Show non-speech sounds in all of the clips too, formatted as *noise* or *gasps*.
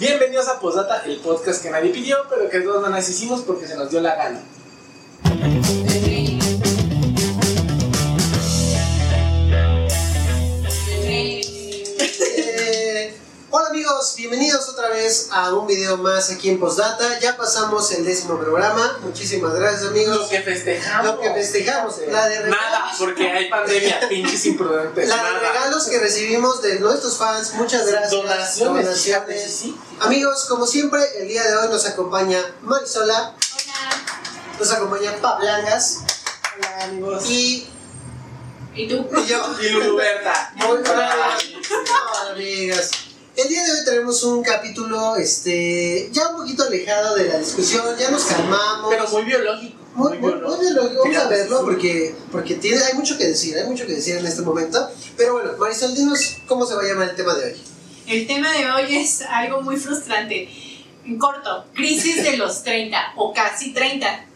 Bienvenidos a Posdata, el podcast que nadie pidió, pero que todos nos hicimos porque se nos dio la gana. Amigos, bienvenidos otra vez a un video más aquí en Postdata. Ya pasamos el décimo programa. Muchísimas gracias amigos. Lo que festejamos. Lo que festejamos, la de regalos. Nada, porque hay pandemia, *laughs* pinches imprudentes. La de nada. regalos que recibimos de nuestros fans, muchas gracias. Donaciones, Donaciones. fíjate, sí, sí. Amigos, como siempre, el día de hoy nos acompaña Marisola, nos acompaña Pablangas Hola, amigos. y, ¿Y tú? y yo. Y Luluberta. Muy bien. Hola, amigas. El día de hoy tenemos un capítulo este, ya un poquito alejado de la discusión, ya nos calmamos. Pero muy biológico. Muy, muy, muy lo- vamos a verlo porque, porque tiene, hay mucho que decir, hay mucho que decir en este momento. Pero bueno, Marisol, dinos cómo se va a llamar el tema de hoy. El tema de hoy es algo muy frustrante. En corto, crisis de los 30 o casi 30.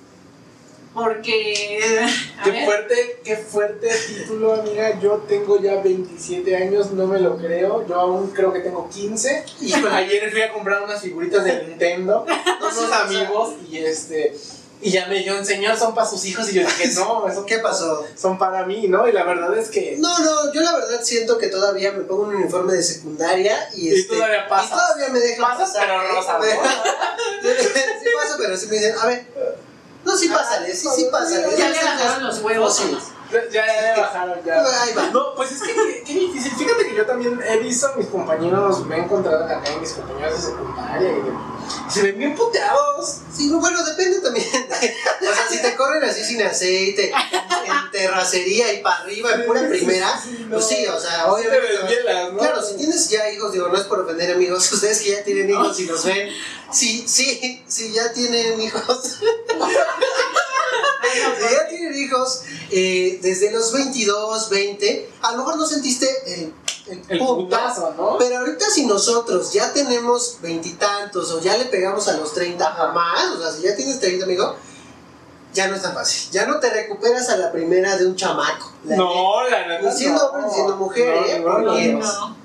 Porque. *laughs* Qué ver, fuerte, qué fuerte título, amiga. Yo tengo ya 27 años, no me lo creo. Yo aún creo que tengo 15. Híjole. *laughs* Ayer fui a comprar unas figuritas de Nintendo, *laughs* unos amigos, y este. Y ya me dijeron, señor, son para sus hijos. Y yo dije, no, eso ¿Qué pasó? Son para mí, ¿no? Y la verdad es que. No, no, yo la verdad siento que todavía me pongo un uniforme de secundaria y, Y este, todavía pasas. y todavía me dejan Pasas, pasar, pero ¿eh? rosa, ¿no? sí paso, pero sí me dicen, a ver, no, sí pásale, sí, sí pásale. ya le los huevos. Ya, ya, ya bajaron, ya. No, pues es que qué, qué difícil. Fíjate que yo también he visto a mis compañeros, me he encontrado acá en mis compañeros de secundaria y se ven bien puteados. Sí, no, bueno, depende también. *laughs* o sea, si te corren así sin aceite, en, terracería y para arriba, en pura primera, pues sí, o sea, Te obviamente. Claro, si tienes ya hijos, digo, no es por ofender amigos, *laughs* ustedes que ya tienen hijos y los ven, sí, sí, sí, ya tienen hijos, *laughs* si *laughs* ya tienen hijos, eh, desde los 22, 20, a lo mejor no sentiste el, el, El punto, putazo, ¿no? pero ahorita si nosotros ya tenemos veintitantos o ya le pegamos a los 30 Ajá. más, o sea, si ya tienes 30, amigo, ya no es tan fácil. Ya no te recuperas a la primera de un chamaco. La No, la neta. Ni siendo no. hombre ni siendo mujer, No, ¿eh? Porque.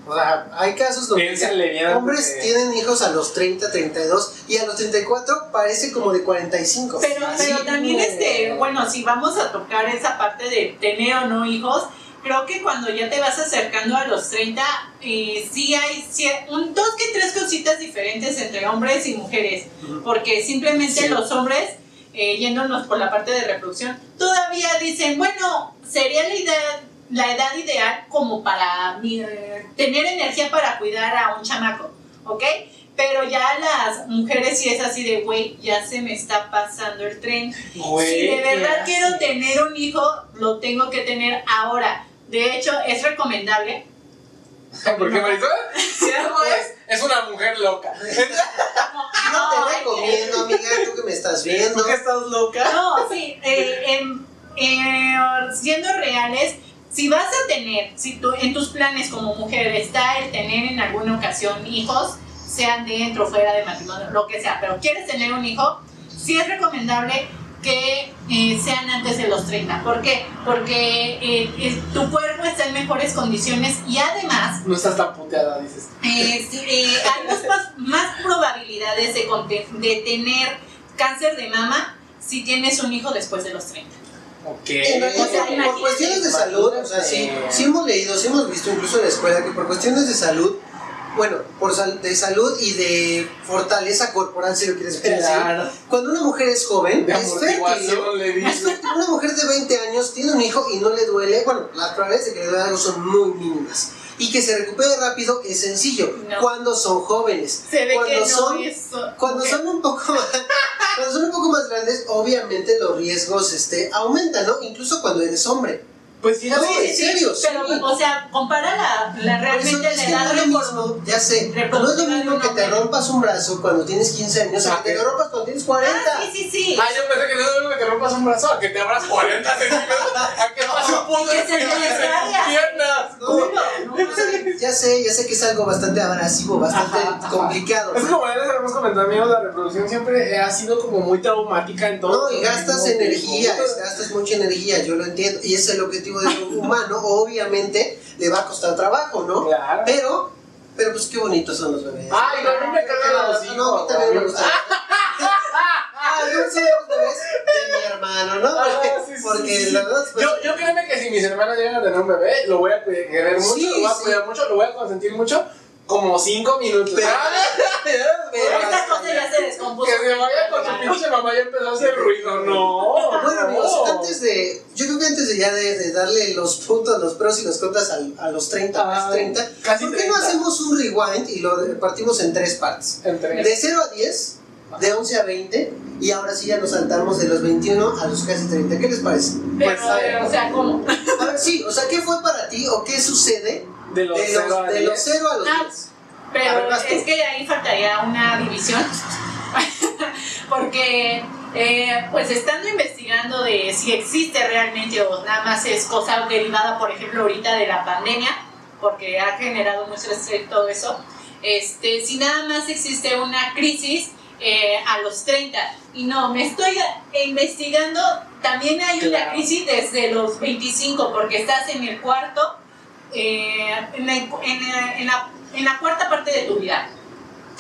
O sea, hay casos donde hombres tienen hijos a los 30, 32 y a los 34 parece como de 45. Pero, Así pero también, este, bueno, si vamos a tocar esa parte de tener o no hijos, creo que cuando ya te vas acercando a los 30, eh, sí hay sí- un, dos que tres cositas diferentes entre hombres y mujeres. Porque simplemente Sí. los hombres, eh, yéndonos por la parte de reproducción, todavía dicen, bueno, sería la idea, la edad ideal como para eh, tener energía para cuidar a un chamaco, ¿ok? Pero ya las mujeres sí es así de, güey, ya se me está pasando el tren. Si de verdad ¿qué quiero tener un hijo, lo tengo que tener ahora. De hecho, es recomendable. Porque Marisol *laughs* Sí, *laughs* es, es una mujer loca. *laughs* No te recomiendo, amiga, tú que me estás viendo. ¿Tú que estás loca? No, sí, eh, en- eh, siendo reales, si vas a tener, si tú, en tus planes como mujer está el tener en alguna ocasión hijos, sean dentro o fuera de matrimonio, lo que sea, pero quieres tener un hijo, sí es recomendable que eh, sean antes de los 30. ¿Por qué? Porque eh, eh, tu cuerpo está en mejores condiciones y además No estás tan puteada, dices. sí, hay más, probabilidades de tener cáncer de mama si tienes un hijo después de los 30. Ok. En realidad, O sea, por- por, cuestiones de salud, o sea, sí, sí hemos leído, sí hemos visto incluso en la escuela que por cuestiones de salud, bueno, por sal- de salud y de fortaleza corporal, si lo quieres Claro. cuando una mujer es joven, De es fértil. amortiguación le Es dices. fértil. Una mujer de 20 años tiene un hijo y no le duele, bueno, las probabilidades de que le duele algo son muy mínimas. Y que se recupere rápido es sencillo, No. cuando son jóvenes. Se ve cuando que no son, es. cuando son un poco más, cuando son un poco más grandes, obviamente los riesgos este, aumentan, ¿no? Incluso cuando eres hombre. Pues sí, No, sí, en serio, sí. Pero, o sea, compara la, la eso realmente es la edad no es mismo, ya sé, no es lo mismo que te rompas un brazo cuando tienes 15 años a que te lo rompas cuando tienes 40. Ah, sí, sí, sí. Ah, yo pensé que no es lo mismo que te rompas un brazo, a que te abras 40 centímetros, a que pase un punto de piernas. No, Ya sé, ya sé que es algo bastante abrasivo, bastante Ajá, ajá. complicado. Es ¿no? como ya les habíamos comentado, amigos, la reproducción siempre ha sido como muy traumática en todo. No, y gastas energía, gastas mucha energía, yo lo entiendo. Y es el objetivo del humano, obviamente le va a costar trabajo, ¿no? Claro. Pero, pero pues qué bonitos son los bebés. Ay, no, mí me caga no, a mí también me gusta. Ah, yo soy los bebés de mi hermano, ¿no? Ah, sí, sí, Porque sí, sí. la verdad, pues, Yo, yo créeme que si mis hermanos llegan a tener un bebé, lo voy a querer mucho, lo voy a cuidar mucho, lo voy a consentir mucho, como cinco minutos. Pero- *laughs* pero- Esta cosa ya se descompuso. que se vaya con su pinche mamá y empezó a hacer ruido, no. Bueno, amigos, no. antes de. Yo creo que antes de ya de, de darle los puntos, los pros y los contras al- a, los 30, Ah, más 30, casi ¿por qué no 30. hacemos un rewind y lo partimos en tres partes? Entre- De 0 a 10, de 11 a 20, y ahora sí ya nos saltamos de los 21 a los casi 30. ¿Qué les parece? Pero, Pues, a ver. o sea, ¿cómo? A ver, sí, o sea, ¿qué fue para ti o qué sucede de los de cero los, a de diez. los 0 a los Ah, 10? A Pero ver, es que ahí faltaría una división. *laughs* Porque, eh, pues estando investigando de si existe realmente o nada más es cosa derivada, por ejemplo, ahorita de la pandemia, porque ha generado mucho estrés todo eso, este, si nada más existe una crisis eh, a los 30. Y no, me estoy investigando, también hay una crisis desde los 25, porque estás en el cuarto, eh, en, la, en, la, en la- en la cuarta parte de tu vida.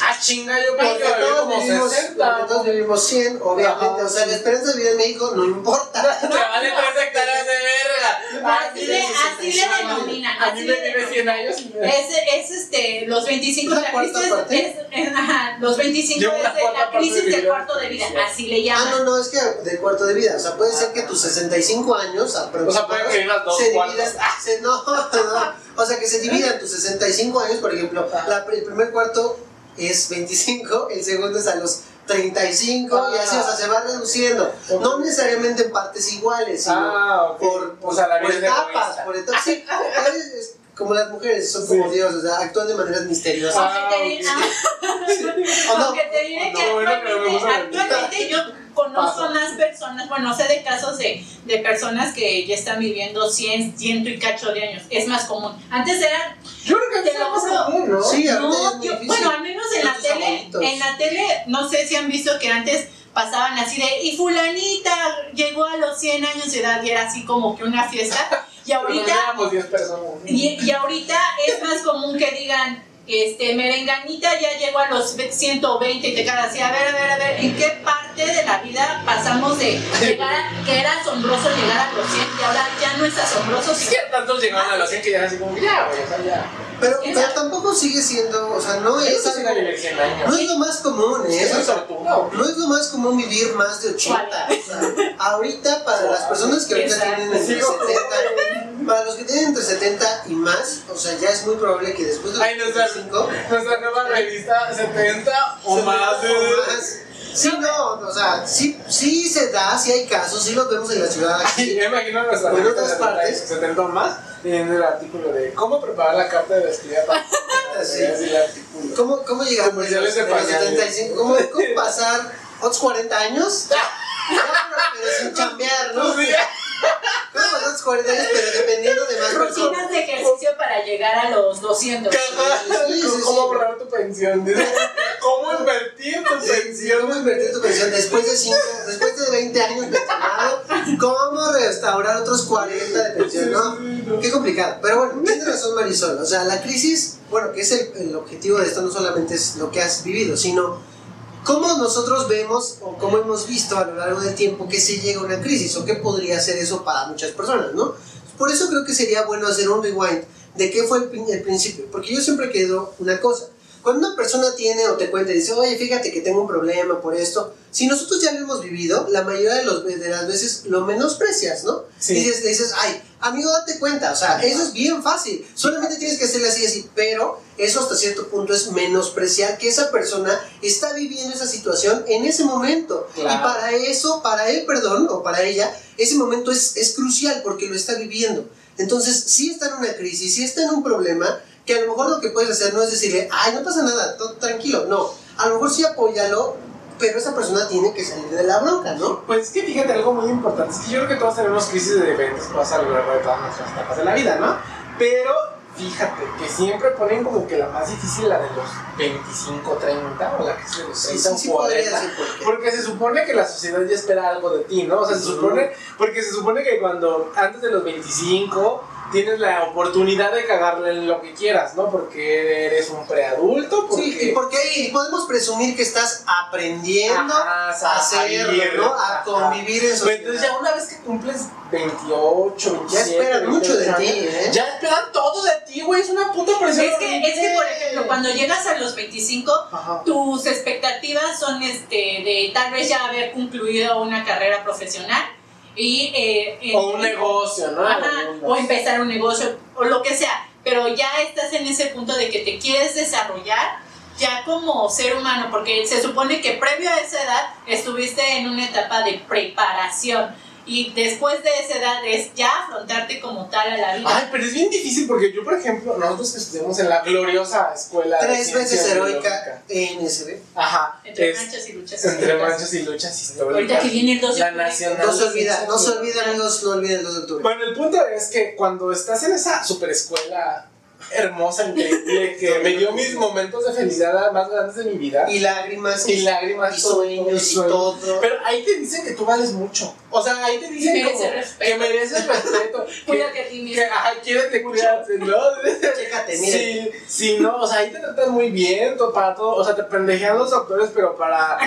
Ah, chinga, yo Porque creo que todos como vivimos, 60. porque todos vivimos 100, obviamente. Ajá, o sea, sí. la esperanza de vida en México no importa. *laughs* Te vale tres hectáreas de verga. Así le, así le denominan. A mí Así me le vive 100 denominan. años. Es, es este, los 25, ¿Es la crisis es, es- ajá, los 25 Llevo es de la crisis de del cuarto de vida, Sí. así le Ah, llaman. no, no, es que del cuarto de vida. O sea, puede ser que tus 65 años O sea, pueden vivir las dos dividan. se- *laughs* no, no. O sea, que se dividan tus 65 años, por ejemplo. la- el primer cuarto es 25, el segundo es a los 35 y así, o sea, se va reduciendo. No necesariamente en partes iguales, sino Ah, por, o sea, la por etapas. Por etapas. Sí, *laughs* es- es como las mujeres, son como Sí. Dios, o sea, actúan de maneras misteriosas. Ah, Aunque te, ok. ah, *laughs* ¿O no? aunque te diré ¿O que no? actualmente, la actualmente yo conozco Pasa. más personas, bueno, sé de casos de, de personas que ya están viviendo 100, ciento y cacho de años. Es más común. Antes era Yo creo que era más común, ¿no? Sí, No, yo- bueno, al menos en la tele, abuelitos. en la tele, no sé si han visto que antes pasaban así de, y fulanita llegó a los 100 años de edad y era así como que una fiesta. Y Pero ahorita, éramos 10 personas. y, y ahorita es más común que digan, este, merenganita ya llegó a los 120 y te quedas así, a ver, a ver, a ver, ¿en qué parte de la vida pasamos de llegar a, que era asombroso llegar a los 100 y ahora ya no es asombroso? Que tantos llegaron a los 100 que ya así como, ya, güey, o sea, ya. Pero, pero tampoco sigue siendo, o sea, no es sí algo- era vivir 100 años. No es lo más común, ¿eh? Es güey. no es lo más común vivir más de 80. O sea, ahorita, para las personas que ahorita tienen entre Sí, 70, para los que tienen entre 70 y más, o sea, ya es muy probable que después de los Ay, nuestra, 75 nuestra nueva revista 70 o más. o más. Sí, no, o sea, sí, sí se da, sí hay casos, sí los vemos en la ciudad *laughs* aquí. Yo imagino O en otras 70, partes. 70 o más teniendo el artículo de cómo preparar la carta de vestida para *laughs* Sí. El artículo. ¿Cómo, cómo los, Comerciales de de los pañales. 75? ¿Cómo, ¿Cómo pasar otros 40 años? *laughs* Ya, pero, sin cambiar, ¿no? Pues sí, ¿Cómo pasar otros 40 años, pero dependiendo de más? Rutinas de ejercicio para llegar a los 200. sí, sí, ¿Cómo sí. ahorrar tu pensión? ¿Cómo invertir tu Sí, pensión? ¿Cómo invertir tu pensión después de, cinco, después de 20 años pensionado? ¿Cómo restaurar otros 40 de pensión? ¿no? Qué complicado. Pero bueno, tiene razón Marisol. O sea, la crisis, bueno, que es el, el objetivo de esto, no solamente es lo que has vivido, sino cómo nosotros vemos o cómo hemos visto a lo largo del tiempo que se llega a una crisis o qué podría ser eso para muchas personas, ¿no? Por eso creo que sería bueno hacer un rewind de qué fue el, el principio. Porque yo siempre quedo una cosa. Cuando una persona tiene o te cuenta y dice, oye, fíjate que tengo un problema por esto, si nosotros ya lo hemos vivido, la mayoría de, los, de las veces lo menosprecias, ¿no? Sí. Y dices, le dices, ay, amigo, date cuenta, o sea, eso es bien fácil, solamente tienes que hacerle así, así, pero eso hasta cierto punto es menospreciar que esa persona está viviendo esa situación en ese momento. Claro. Y para eso, para él, perdón, o para ella, ese momento es, es crucial porque lo está viviendo. Entonces, si está en una crisis, si está en un problema, que a lo mejor lo que puedes hacer no es decirle, ay, no pasa nada, todo tranquilo. No, a lo mejor sí apóyalo, pero esa persona tiene que salir de la bronca, ¿no? Pues es que fíjate algo muy importante, es que yo creo que todos tenemos crisis de diferentes cosas a lo largo de todas nuestras etapas de la vida, ¿no? Pero fíjate que siempre ponen como que la más difícil la de los 25, 30 o la que es de los Sí, 30 sí, sí podría 40. decir por. Porque se supone que la sociedad ya espera algo de ti, ¿no? O sea, se supone, porque se supone que cuando antes de los 25 tienes la oportunidad de cagarle en lo que quieras, ¿no? Porque eres un preadulto, porque... Sí, y porque ahí podemos presumir que estás aprendiendo Ajá, a hacerlo, ¿no? A ajá. convivir en Pero sociedad. entonces ya una vez que cumples 28, 27, Ya esperan mucho de 28 ti, ¿eh? Ya esperan todo de ti, güey, es una puta presión. Es que, es que, por ejemplo, cuando llegas a los 25, Ajá. tus expectativas son este, de tal vez ya haber concluido una carrera profesional y... eh, O un negocio, ¿no? Ajá, o empezar un negocio o lo que sea, pero ya estás en ese punto de que te quieres desarrollar ya como ser humano, porque se supone que previo a esa edad estuviste en una etapa de preparación y después de esa edad es ya afrontarte como tal a la vida. Ay, pero es bien difícil porque yo, por ejemplo, nosotros que estudiamos en la gloriosa escuela. de Tres veces ciencia heroica biológica. NSB. Ajá. entre es- manchas y luchas. entre históricas. manchas y luchas históricas. Ahorita que viene el 12 La de octubre. nacional. No se de olvida, no se olvida amigos, no olviden el 2 de octubre. Bueno, el punto es que cuando estás en esa super escuela hermosa, increíble, *laughs* que me dio mis momentos de felicidad más grandes de mi vida. Y lágrimas, Y lágrimas, y sueños, y todo. Pero ahí te dicen que tú vales mucho. O sea, ahí te dicen como respeto. que mereces respeto. *laughs* que, Cuídate a ti mismo. que, ajá, quiérete, cuídate, ¿no? *laughs* Chécate, mira. Sí, sí, no, o sea, ahí te tratan muy bien, todo, para todo, o sea, te pendejean los doctores, pero para,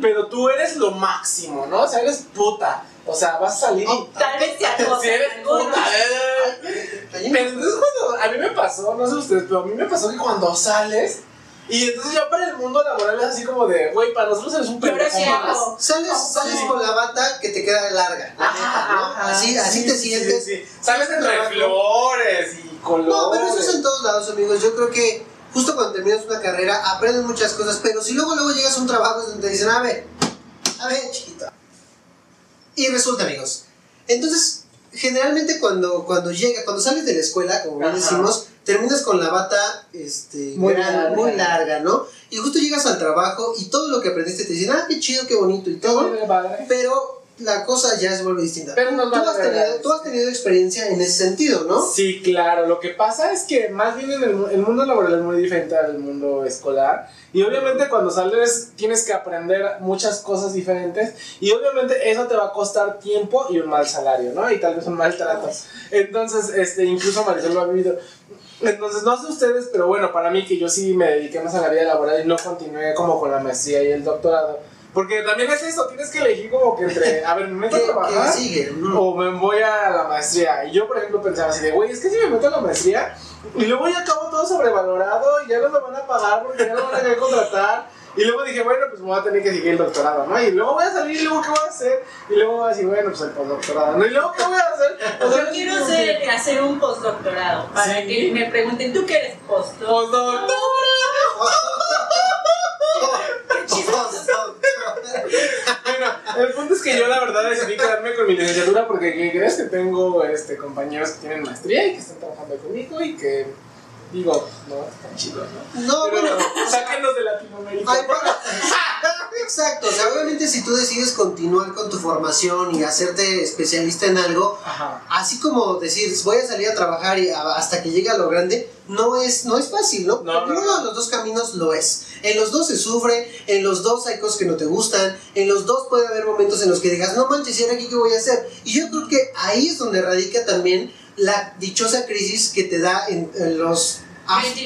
pero tú eres lo máximo, ¿no? O sea, eres puta, o sea, vas a salir y... Tal vez te acosan *laughs* Si eres puta, eh. Ahí Pero entonces cuando, a mí me pasó, no sé ustedes, pero a mí me pasó que cuando sales, y entonces ya para el mundo laboral es así como de, güey, para nosotros eres un ¿Y ahora pendejo más. hago? Sales, sales con la bata que te queda larga, la neta, ¿no? Ajá, Así, así sí, te sientes. sí, sí. Sales entre flores y colores. No, pero eso es en todos lados, amigos. Yo creo que justo cuando terminas una carrera aprendes muchas cosas, pero si luego luego llegas a un trabajo donde te dicen, a ver, a ver, chiquito. Y resulta, amigos. Entonces, generalmente cuando, cuando llega, cuando sales de la escuela, como bien decimos, terminas con la bata este, Muy gran- larga. muy larga, ¿no? Y justo llegas al trabajo y todo lo que aprendiste te dicen, ah, qué chido, qué bonito y todo. Pero la cosa ya se vuelve distinta. Pero nos tú, has tenido, verga. tú has tenido experiencia en ese sentido, ¿no? Sí, claro. Lo que pasa es que más bien en el, el mundo laboral es muy diferente al mundo escolar. Y obviamente cuando sales tienes que aprender muchas cosas diferentes. Y obviamente eso te va a costar tiempo y un mal salario, ¿no? Y tal vez un mal trato. Entonces, este, incluso Marisol lo ha vivido. Entonces, no sé ustedes, pero bueno, para mí que yo sí me dediqué más a la vida laboral y no continué como con la maestría y el doctorado. Porque también es eso, tienes que elegir como que entre, a ver, me meto ¿Qué, a trabajar qué sigue? O me voy a la maestría. Y yo, por ejemplo, pensaba así de, güey, es que si me meto a la maestría y luego ya acabo todo sobrevalorado y ya no me van a pagar porque ya no van a querer contratar. Y luego dije, bueno, pues me voy a tener que seguir el doctorado, ¿no? Y luego voy a salir y luego, ¿qué voy a hacer? Y luego voy a decir, bueno, pues el postdoctorado, ¿no? Y luego, ¿qué voy a hacer? O sea, Yo quiero que, hacer un postdoctorado para Sí. que me pregunten, ¿tú qué eres postdoctorado? Postdoctorado. Bueno, el punto es que yo la verdad decidí quedarme con mi licenciatura porque ¿qué crees que tengo este, compañeros que tienen maestría y que están trabajando conmigo y que digo, no, están chidos, ¿no? No, Pero bueno, sáquenos de Latinoamérica. Ay, para- *laughs* Exacto, o sea, obviamente si tú decides continuar con tu formación y hacerte especialista en algo, Ajá. así como decir, voy a salir a trabajar y a- hasta que llegue a lo grande, no es, no es fácil, ¿no? No, no, Ninguno no. de los dos caminos lo es. En los dos se sufre, en los dos hay cosas que no te gustan, en los dos puede haber momentos en los que digas, no manches, ¿y ahora aquí qué voy a hacer? Y yo creo que ahí es donde radica también la dichosa crisis que te da en, en los,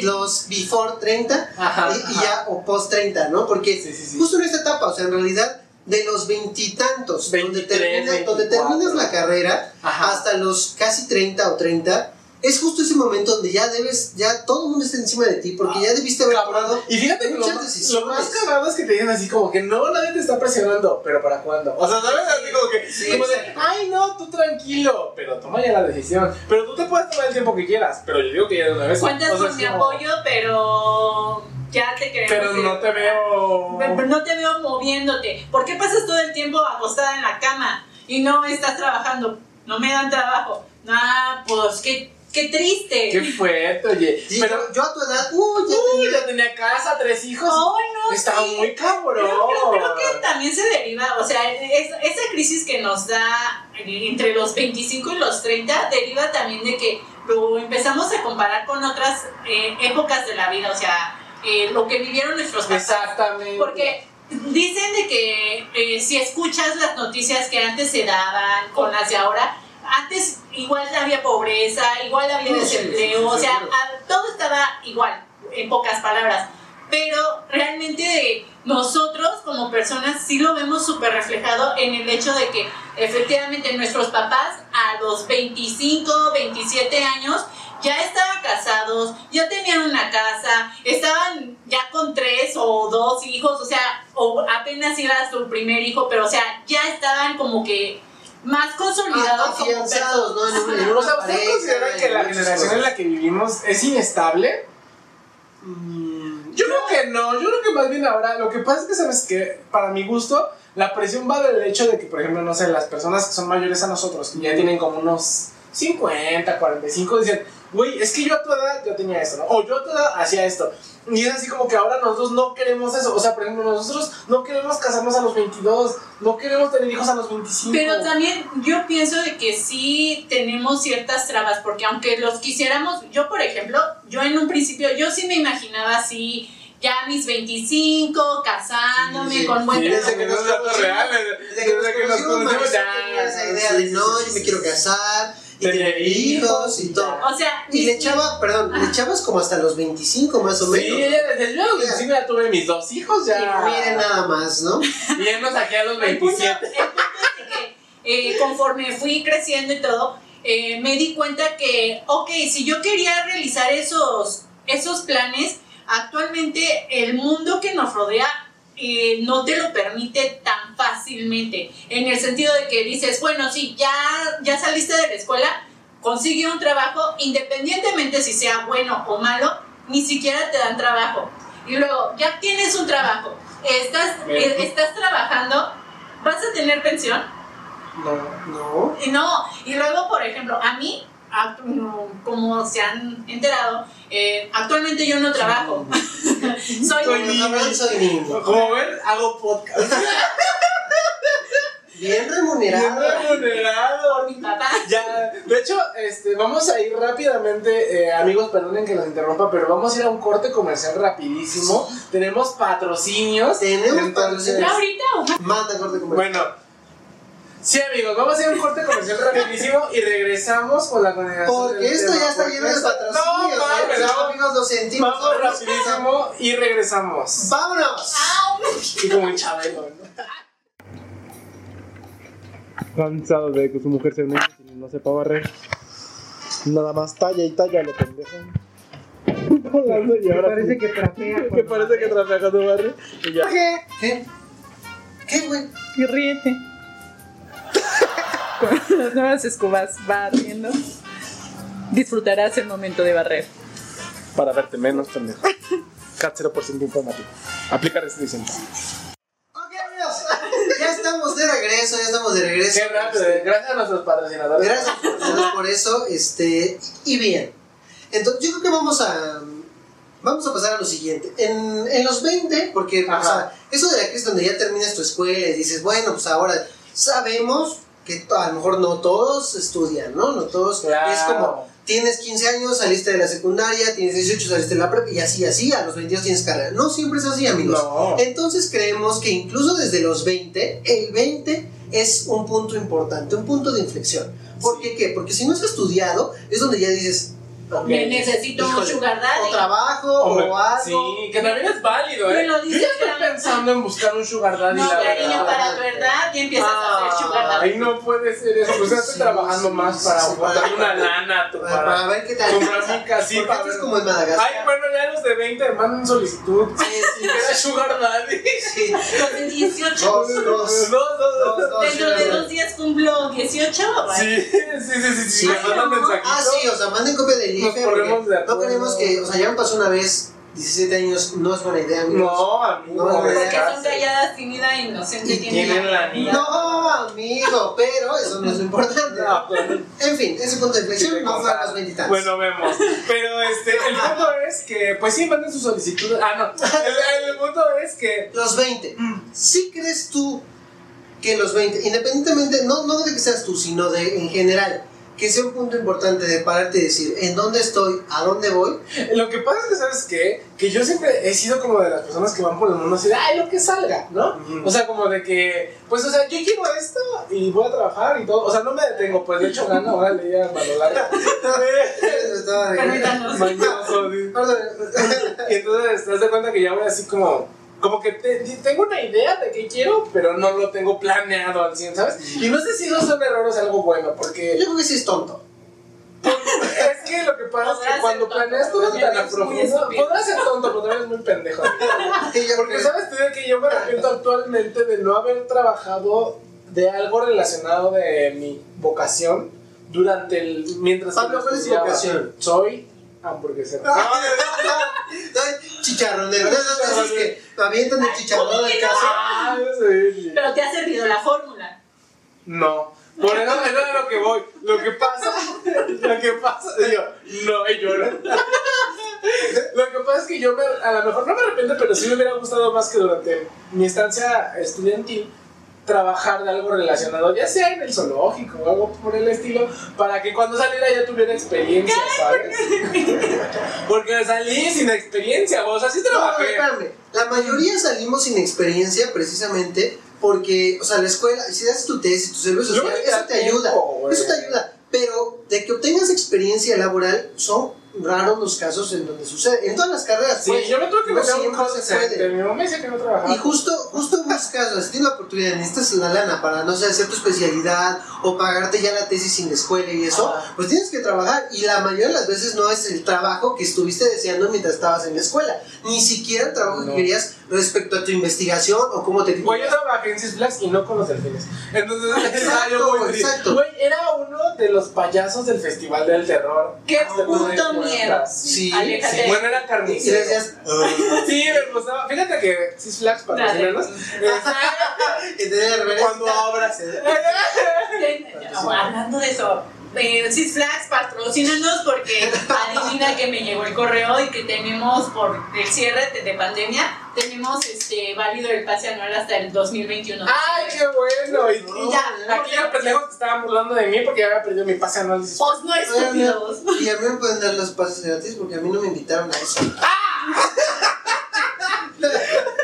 los before 30 Ajá. y, ya o post 30, ¿no? Porque Sí, sí, sí. justo en esta etapa, o sea, en realidad de los veintitantos, donde, 23, termina- donde 24. terminas la carrera, Ajá. hasta los casi 30 o 30, es justo ese momento donde ya debes, ya todo el mundo está encima de ti, porque ya debiste haber tomado Y fíjate que lo muchas más, decisiones. lo más cagado es que te digan así como que no, nadie te está presionando, pero ¿para cuándo? O sea, ¿sabes? Así como que, Sí, como de, ay no, tú tranquilo, pero toma ya la decisión. Pero tú te puedes tomar el tiempo que quieras, pero yo digo que ya de una vez. Cuentas O sea, con mi como, apoyo, pero ya te queremos. Pero no te veo. Pero no te veo moviéndote. ¿Por qué pasas todo el tiempo acostada en la cama y no estás trabajando? No me dan trabajo. Ah, pues qué, qué triste. Qué fuerte, oye. Sí, pero yo, yo a tu edad, uh, ya uy, tenía- ya tenía casa, tres hijos. Ay, no, Estaba sí. muy cabrón. Pero creo, creo que también se deriva, o sea, es- esa crisis que nos da entre los 25 y los 30 deriva también de que lo empezamos a comparar con otras eh, épocas de la vida, o sea, eh, lo que vivieron nuestros papás. Exactamente. Porque dicen de que eh, si escuchas las noticias que antes se daban con las de ahora, antes igual había pobreza, igual había desempleo, o sea, todo estaba igual, en pocas palabras. Pero realmente nosotros como personas sí lo vemos súper reflejado en el hecho de que efectivamente nuestros papás a los 25, 27 años ya estaban casados, ya tenían una casa, estaban ya con tres o dos hijos, o sea, o apenas era su primer hijo, pero o sea, ya estaban como que más consolidados como afianzados, ¿no? En, una O sea, ¿ustedes consideran que la generación en la que vivimos es inestable? Mm, Yo creo que no, yo creo que más bien ahora, lo que pasa es que, ¿sabes que Para mi gusto, la presión va del hecho de que, por ejemplo, no sé, las personas que son mayores a nosotros, que ya tienen como unos 50, 45, dicen, güey, es que yo a tu edad yo tenía esto, ¿no? O yo a tu edad hacía esto. Y es así como que ahora nosotros no queremos eso. O sea, por ejemplo, nosotros no queremos casarnos a los 22, no queremos tener hijos a los 25. Pero también yo pienso de que sí tenemos ciertas trabas, porque aunque los quisiéramos, yo por ejemplo, yo en un principio, yo sí me imaginaba así, ya a mis 25, casándome Sí, sí. con buen Sí, desde que nos reales. Desde que nos conocimos, tenía esa idea de sí, no, sí, yo sí, me quiero sí. casar Tener tener hijos y todo. O sea, Y le echaba, perdón, le echabas como hasta los 25 más o Sí, menos. ella desde yo a los 25 ya tuve mis dos hijos ya. Y miren nada más, ¿no? Y ya nos saqué a los *laughs* El punto, 27. el punto es de que eh, conforme fui creciendo y todo, eh, me di cuenta que, ok, si yo quería realizar esos, esos planes, actualmente el mundo que nos rodea eh, no te lo permite tan fácilmente. En el sentido de que dices, bueno, sí, ya, ya saliste de la escuela, consigue un trabajo, independientemente si sea bueno o malo, ni siquiera te dan trabajo. Y luego, ya tienes un trabajo, estás, eh, estás trabajando, vas a tener pensión. No. No. Y no, y luego, por ejemplo, a mí, como se han enterado, eh, actualmente yo no trabajo. Soy *laughs* Soy niño. Como ven, hago podcast. Bien *laughs* Bien remunerado. remunerado. por mi papá. Ya, de hecho, este, vamos a ir rápidamente, eh, amigos, perdonen que los interrumpa, pero vamos a ir a un corte comercial rapidísimo. Tenemos patrocinios. Tenemos Entonces, patrocinios. ¿Ya ahorita o? Manda corte comercial. Bueno, sí, amigos, vamos a a un corte comercial rapidísimo y regresamos con la continuación. Porque del esto tema, ya está lleno de patrocinios. No, ¿eh? mames, vamos, amigos lo sentimos. vamos rapidísimo y regresamos. ¡Vámonos! Y como un chabelo, ¿no? Cansado de que su mujer se mete y no sepa barrer. Nada más talla y talla lo pendejo. Ahora *laughs* Parece que trapea. que parece que trapea con tu barrio y ya. ¿Qué? ¿Qué? ¿Qué, güey? Y ríete. Con las *laughs* nuevas escobas barriendo. Disfrutarás el momento de barrer. Para verte menos pendejo. *laughs* CAT 0% informativo. Aplica restricción. Ok, amigos. *laughs* Ya estamos de regreso, ya estamos de regreso. Qué rápido, eh. gracias a nuestros patrocinadores. Gracias por, por eso. Este, y bien. Entonces, yo creo que vamos a. Vamos a pasar a lo siguiente. En, en los 20, porque o Ajá. sea, eso de la crisis donde ya terminas tu escuela y dices, bueno, pues ahora sabemos que a lo mejor no todos estudian, ¿no? No todos. Claro. Es como, tienes 15 años, saliste de la secundaria, tienes 18, saliste de la prepa y así, así, a los 22 tienes carrera. No siempre es así, amigos. No. Entonces creemos que incluso desde los 20, el 20 es un punto importante, un punto de inflexión. ¿Por qué qué? Porque si no has estudiado, es donde ya dices, ok, Me necesito un híjole, sugar o daddy. trabajo, Hombre, o algo. Sí, que también es válido, Me ¿eh? lo Yo dices, ya estoy pensando en buscar un sugar daddy, No, la cariño, verdad. para tu verdad ya empiezas a hacer sugar daddy. Ay, no puede ser eso. Pues ya estoy Sí, trabajando sí, más sí, para sí, botar para- una lana, tú, Para, para, para ver qué tal. comprar mi casita. Porque es como en Madagascar. Ay, bueno, ya los de 20 mandan solicitud. Sí, sí, *laughs* era sugar daddy. sí. Los de 18. Dos, dos. Dos, dos, dos. Dos, dos, Dentro de sí, dos días cumplo 18. Sí, sí, sí, sí, sí. Sí. Me mandan no. mensajito. Ah, sí, o sea, manden copia del No queremos que, o sea, ya me pasó una vez, 17 años, no es buena idea, amigos. No, amigo. No, no, Porque son calladas, tímida, inocente. Y tienen la niña. No, amigo, pero eso no es lo importante. No, pues, En fin, ese punto de inflexión fue a los 20 y tantos. Bueno, vemos. Pero este, el punto es que, pues sí, manden su solicitud. Ah, no. *laughs* El, el punto es que. Los 20. ¿Sí crees tú que los 20, independientemente, no, no de que seas tú, sino de en general, que sea un punto importante de pararte y decir en dónde estoy, a dónde voy. Lo que pasa es que, ¿sabes qué? Que yo siempre he sido como de las personas que van por el mundo así de, ay, lo que salga, ¿no? O sea, como de que, pues, o sea, yo quiero esto y voy a trabajar y todo. O sea, no me detengo, pues, de hecho, gana, ahora leía mano larga. Estaba de- Permítanos. Mañoso, sí. Perdón. *laughs* Y entonces te das de cuenta que ya voy así como. Como que te- tengo una idea de qué quiero, pero no lo tengo planeado al 100, ¿sabes? Y no sé si eso es un error o es algo bueno, porque Yo creo que sí es tonto. es que lo que pasa es que cuando planeas todo tan a profundo, podrás ser tonto, pero también es muy pendejo. *laughs* Porque sabes tú de que yo me arrepiento actualmente de no haber trabajado de algo relacionado de mi vocación durante el. mientras Pablo, lo ¿cuál es tu estudiaba. vocación? Soy hamburguesero. *laughs* Soy chicharronero. No, no, no, es que avientan el chicharrón del caso. Ah, sí. Pero te ha servido la fórmula. No. Por eso eso es lo que voy. Lo que pasa, lo que pasa, digo, no, y lloro. Lo que pasa es que yo me, a lo mejor no me arrepiento, pero sí me hubiera gustado más que durante mi estancia estudiantil trabajar de algo relacionado, ya sea en el zoológico o algo por el estilo, para que cuando saliera ya tuviera experiencia, ¿sabes? *laughs* Porque salí sin experiencia, o sea, sí No, trabajé. espérame. La mayoría salimos sin experiencia precisamente porque, o sea, la escuela, si das tu tesis, tu servicio social, eso te ayuda. Eso te ayuda. Pero de que obtengas experiencia laboral, son raros los casos en donde sucede. En todas las carreras, Sí, pues, yo me tuve que no meter a un siempre. Mi mamá decía que no trabajaba. Y justo, justo buscas, o sea, si tienes la oportunidad, necesitas la lana para, no sé, hacer tu especialidad o pagarte ya la tesis en la escuela y eso, pues tienes que trabajar. Y la mayoría de las veces no es el trabajo que estuviste deseando mientras estabas en la escuela. Ni siquiera el trabajo No. que querías respecto a tu investigación o cómo te Güey, yo trabajé en Six Flags y no con los delfines. Entonces, *laughs* *laughs* muy triste. exacto. Güey, era uno de los payasos del Festival del Terror. ¡Qué nueve miedo! Sí. Sí, bueno, era carnicero. Sí, me gustaba. Fíjate que Six Flags *laughs* te de reverencia. Cuando abras. *laughs* No, hablando de eso, eh, Six Flags patrocínanos porque *laughs* adivina que me llegó el correo y que tenemos por el cierre de, de pandemia, tenemos este válido el pase anual hasta el 2021. ¡Ay, qué bueno! Y, No, y ya, aquí los pendejos que estaban burlando de mí porque ya había perdido mi pase anual. Pues no estúpidos. Y a mí me pueden dar los pases gratis porque a mí no me invitaron a eso. *laughs* *laughs*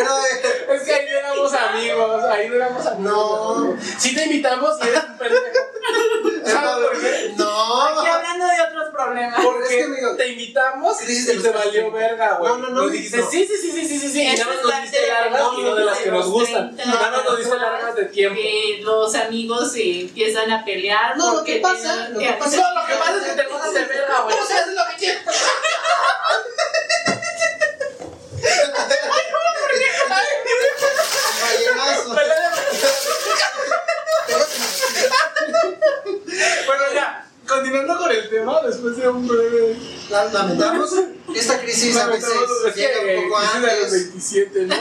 Pero, eh, *laughs* Es que ahí no éramos amigos, ahí no éramos amigos. No. Sí te invitamos y eres un pendejo. *laughs* ¿Sabes por qué? no. Aquí hablando de otros problemas. Porque Es que, amigo, te invitamos y te valió verga, güey. No, no, no, Nos dijiste, no. sí, sí, sí, sí, sí, sí, sí. Y nada más nos diste largas y no de las que nos los gustan. 30. Nada más nos diste largas de tiempo. Que los amigos se empiezan a pelear. No, lo que pasa- lo que pasa- No, lo que pasa es que te pasas de verga, güey. O sea, es lo que quieres. *laughs* ballenazo. Bueno, ya, continuando con el tema, después de un breve. La- Lamentamos esta crisis a veces llega un poco crisis de los antes 27, ¿no?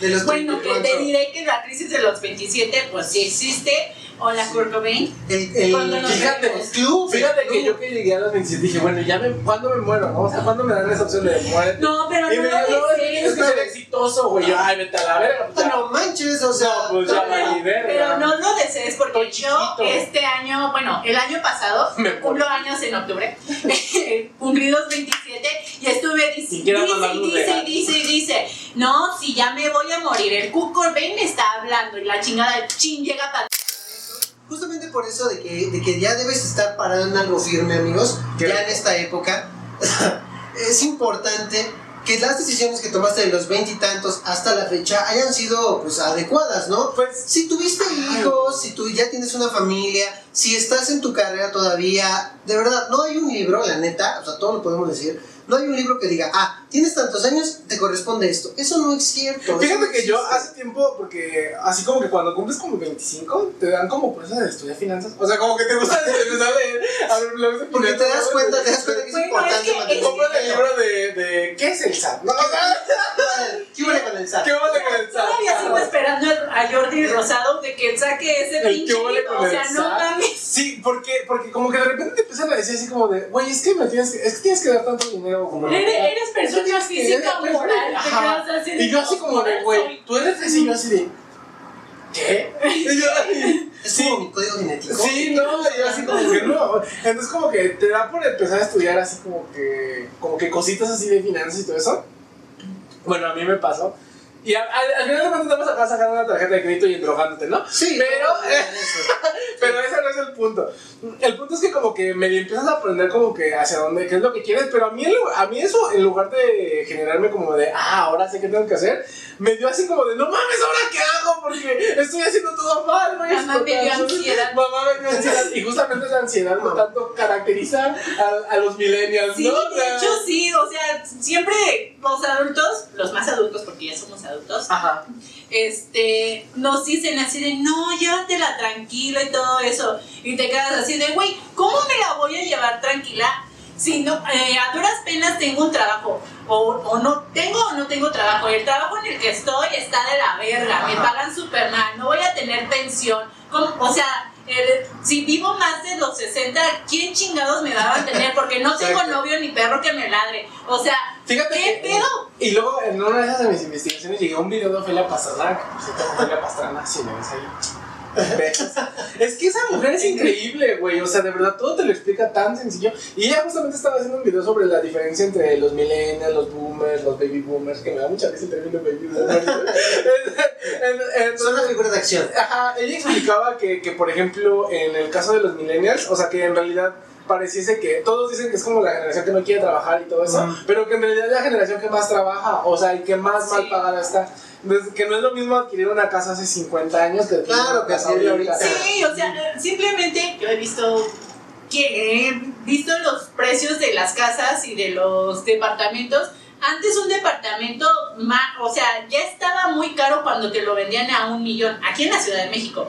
de los Bueno, que te 24. diré que la crisis de los 27, pues sí existe. Hola, Kurt Cobain. El, el, Cuando nos Fíjate, vemos. club. Fíjate que yo que llegué a los 27 dije, bueno, ya me, ¿cuándo me muero? no? O sea, ¿cuándo me dan esa opción de muerte? No, pero y no me dijo, no, es que ser exitoso, güey. Yo, ay, vete a la verga. pues. No manches, o sea. No, pues ya No, pero, valí verga. pero no lo desees porque yo chiquito. este año, bueno, el año pasado, *laughs* Me cumplo años en octubre, *laughs* cumplí los 27 y estuve dic- Y dice, dice, dice, y dice, no, si ya me voy a morir, el Kurt Cobain me está hablando y la chingada del chin llega para Justamente por eso de que, de que ya debes estar parado en algo firme, amigos, ya en esta época, *laughs* es importante que las decisiones que tomaste de los veintitantos hasta la fecha hayan sido pues adecuadas, ¿no? Pues, Si tuviste hijos, si tú ya tienes una familia, si estás en tu carrera todavía, de verdad, no hay un libro, la neta, o sea, todo lo podemos decir, no hay un libro que diga, ah, tienes tantos años, te corresponde esto. Eso no es cierto. Fíjate no que yo hace tiempo, porque así como que cuando cumples como 25, te dan como por eso de estudiar finanzas. O sea, como que te gusta empezar a leer a ver blogs de Porque te das cuenta, te das cuenta que es Bueno, importante es que mantener Compra el libro de, de. ¿Qué es el SAT? No, o sea, *laughs* ¿Qué huele con el SAT? ¿Qué vale con el SAT? Todavía sigo esperando a Jordi Rosado de que saque ese pinche libro. O sea, no SAT. Mames. Sí, porque, porque como que de repente te empiezan a decir así como de, güey, es que me tienes que, es que tienes que dar tanto dinero como Eres, eres persona física o moral. te Ajá. quedas así de, Y yo así como de, "Moral güey, soy". tú eres así, yo así de, ¿qué? *laughs* Y yo, Es sí, como mi código genético. Sí, no, yo así como que no. Entonces como que te da por empezar a estudiar así como que, como que cositas así de finanzas y todo eso. Bueno, a mí me pasó. Y al, al- al final de cuentas te vas a sacar una tarjeta de crédito y endrogándote, ¿no? Sí, Pero. *laughs* Pero ese no es el punto. El punto es que como que medio empiezas a aprender como que hacia dónde, qué es lo que quieres, pero a mí, el- a mí eso, en lugar de generarme como de, ah, ahora sé qué tengo que hacer, me dio así como de, no mames, ¿ahora qué hago? Porque estoy haciendo todo mal, güey. Mamá me dio *laughs* ansiedad. Mamá me dio ansiedad. Y justamente esa ansiedad no tanto caracteriza a, a los millennials, Sí, ¿no? De hecho sí, o sea, siempre los adultos, los más adultos, porque ya somos adultos, Ajá. este, nos dicen así de, no, llévatela tranquila y todo eso. Y te quedas así de, güey, ¿cómo me la voy a llevar tranquila? Si no, eh, a duras penas tengo un trabajo, o, o no tengo o no tengo trabajo. El trabajo en el que estoy está de la verga, me pagan súper mal, no voy a tener pensión. ¿Cómo? O sea, el- si vivo más de los 60, ¿quién chingados me va a tener? Porque no tengo novio ni perro que me ladre. O sea, Fíjate ¿qué que, pedo? Y luego en una de esas de mis investigaciones llegué a un video de Ofelia Pastrana, que por cierto, Ofelia Pastrana, si me ves ahí. *laughs* Es que esa mujer es increíble, güey. O sea, de verdad, todo te lo explica tan sencillo. Y ella justamente estaba haciendo un video sobre la diferencia entre los millennials, los boomers, los baby boomers, que me da mucha risa el término baby boomers. *laughs* Son las figuras de acción. Ajá, ella explicaba que, que, por ejemplo, en el caso de los millennials, o sea, que en realidad pareciese que todos dicen que es como la generación que no quiere trabajar y todo eso, pero que en realidad es la generación que más trabaja, o sea, y que más Sí. mal pagada está. Que no es lo mismo adquirir una casa hace 50 años que adquirir Claro, una que casa adquirir ahorita. Sí, o sea, simplemente yo he visto que he visto los precios de las casas y de los departamentos. Antes un departamento, o sea, ya estaba muy caro cuando te lo vendían a un millón, aquí en la Ciudad de México.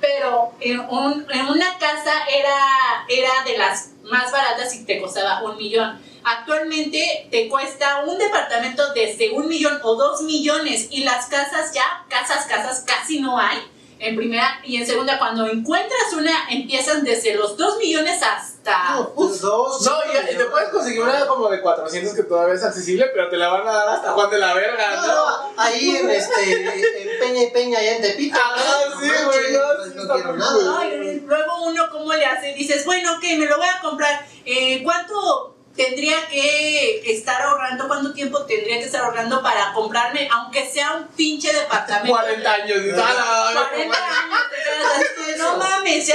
Pero en, un- en una casa era, era de las más baratas y te costaba un millón. Actualmente te cuesta un departamento desde un millón o dos millones y las casas ya, casas, casas casi no hay. En primera y en segunda, cuando encuentras una, empiezan desde los dos millones hasta... No, pues dos. No, y, y te puedes conseguir una como de 400 que todavía es accesible, pero te la van a dar hasta Juan de la Verga, No, ¿no? no, ahí en este, en Peña y Peña, allá en Tepito. Ah, sí, güey, no, pues no quiero nada. No, y luego uno, ¿cómo le hace? Dices, bueno, ok, me lo voy a comprar. Eh, ¿Cuánto tendría que estar ahorrando? ¿Cuánto tiempo tendría que estar ahorrando para comprarme, aunque sea un pinche departamento? 40 años tal. 40 años, te quedas así de, no mames, ya,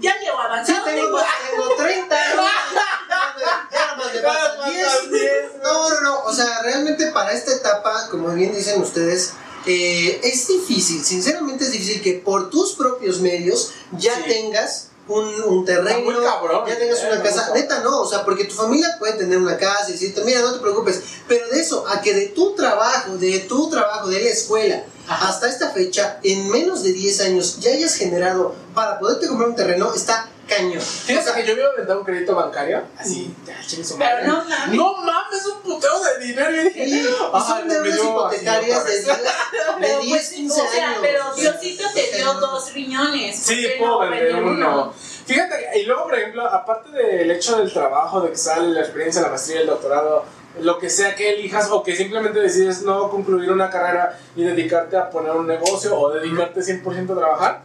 ya llevo Sí, avanzado. tengo, tengo- tengo 30. ¿no? Ya nada más me Ya faltan faltan 10. 10. No, no, no. O sea, realmente para esta etapa, como bien dicen ustedes, eh, es difícil. Sinceramente es difícil que por tus propios medios ya Sí. tengas un, un terreno, cabrón, ya tengas eh, una casa. Neta, no. O sea, porque tu familia puede tener una casa y decirte, mira, no te preocupes. Pero de eso, a que de tu trabajo, de tu trabajo, de la escuela, Ajá. hasta esta fecha, en menos de 10 años, ya hayas generado para poderte comprar un terreno, está cañón. Fíjate que yo me iba a aventar un crédito bancario, así, ya, chingue su Pero madre. no mames. No mames, un puteo de dinero. Y dije, Y, y "Ay, son me deudas dio hipotecarias así de otra 10, vez". *laughs* Pero, de pero, 10, pues, 15 o sea, pero Diosito te dio dos riñones. Sí, ¿por qué puedo vender uno. Fíjate, y luego, por ejemplo, aparte del hecho del trabajo, de que sale la experiencia, la maestría, el doctorado, lo que sea que elijas, o que simplemente decides no concluir una carrera y dedicarte a poner un negocio o dedicarte 100% a trabajar.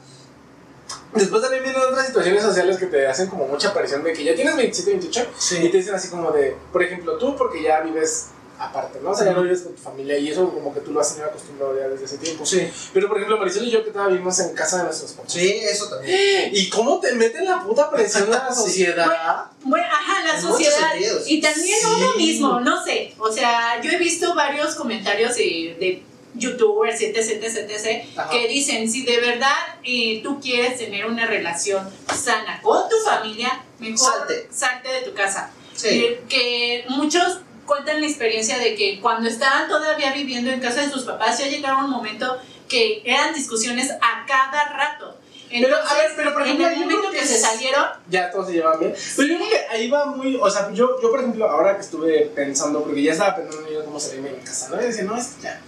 Después también vienen otras situaciones sociales que te hacen como mucha presión de que ya tienes 27, 28 y te dicen así como de, por ejemplo, tú porque ya vives aparte, ¿no? O sea, ya no vives con tu familia y eso como que tú lo has tenido acostumbrado ya desde ese tiempo. Sí, Pero, por ejemplo, Marisol y yo que todavía vivimos en casa de nuestros papás. sí, eso también. *gasps* ¿Y cómo te meten la puta presión a la Sí. *laughs* sociedad? Bueno, ajá, la En sociedad. Y también Sí. uno mismo, no sé. O sea, yo he visto varios comentarios de, de youtubers, etc, etc, etc, Ajá. que dicen, si de verdad eh, tú quieres tener una relación sana con tu familia, mejor Salte. salte de tu casa. Sí. Eh, que muchos cuentan la experiencia de que cuando estaban todavía viviendo en casa de sus papás, ya llegaba un momento que eran discusiones a cada rato. Pero, a Entonces, ver, pero, por ejemplo, en el momento que que se salieron, Ya todos se llevan bien. Pero yo creo que ahí va muy. O sea, yo, yo por ejemplo, ahora que estuve pensando, porque ya estaba pensando yo cómo salirme de mi casa, ¿no? Y decía, no, es que ya.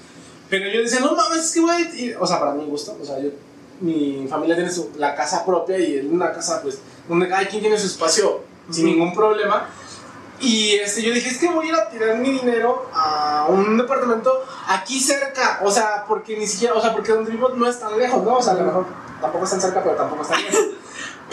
Pero yo decía, no mames, es que voy a ir. O sea, para mi gusto, o sea, yo. Mi familia tiene su, la casa propia y es una casa, pues, donde cada quien tiene su espacio sin ningún problema. Y este, yo dije, es que voy a ir a tirar mi dinero a un departamento aquí cerca. O sea, porque ni siquiera, o sea, porque donde vivo no es tan lejos, ¿no? O sea, a lo mejor tampoco es tan cerca, pero tampoco es tan lejos. *laughs*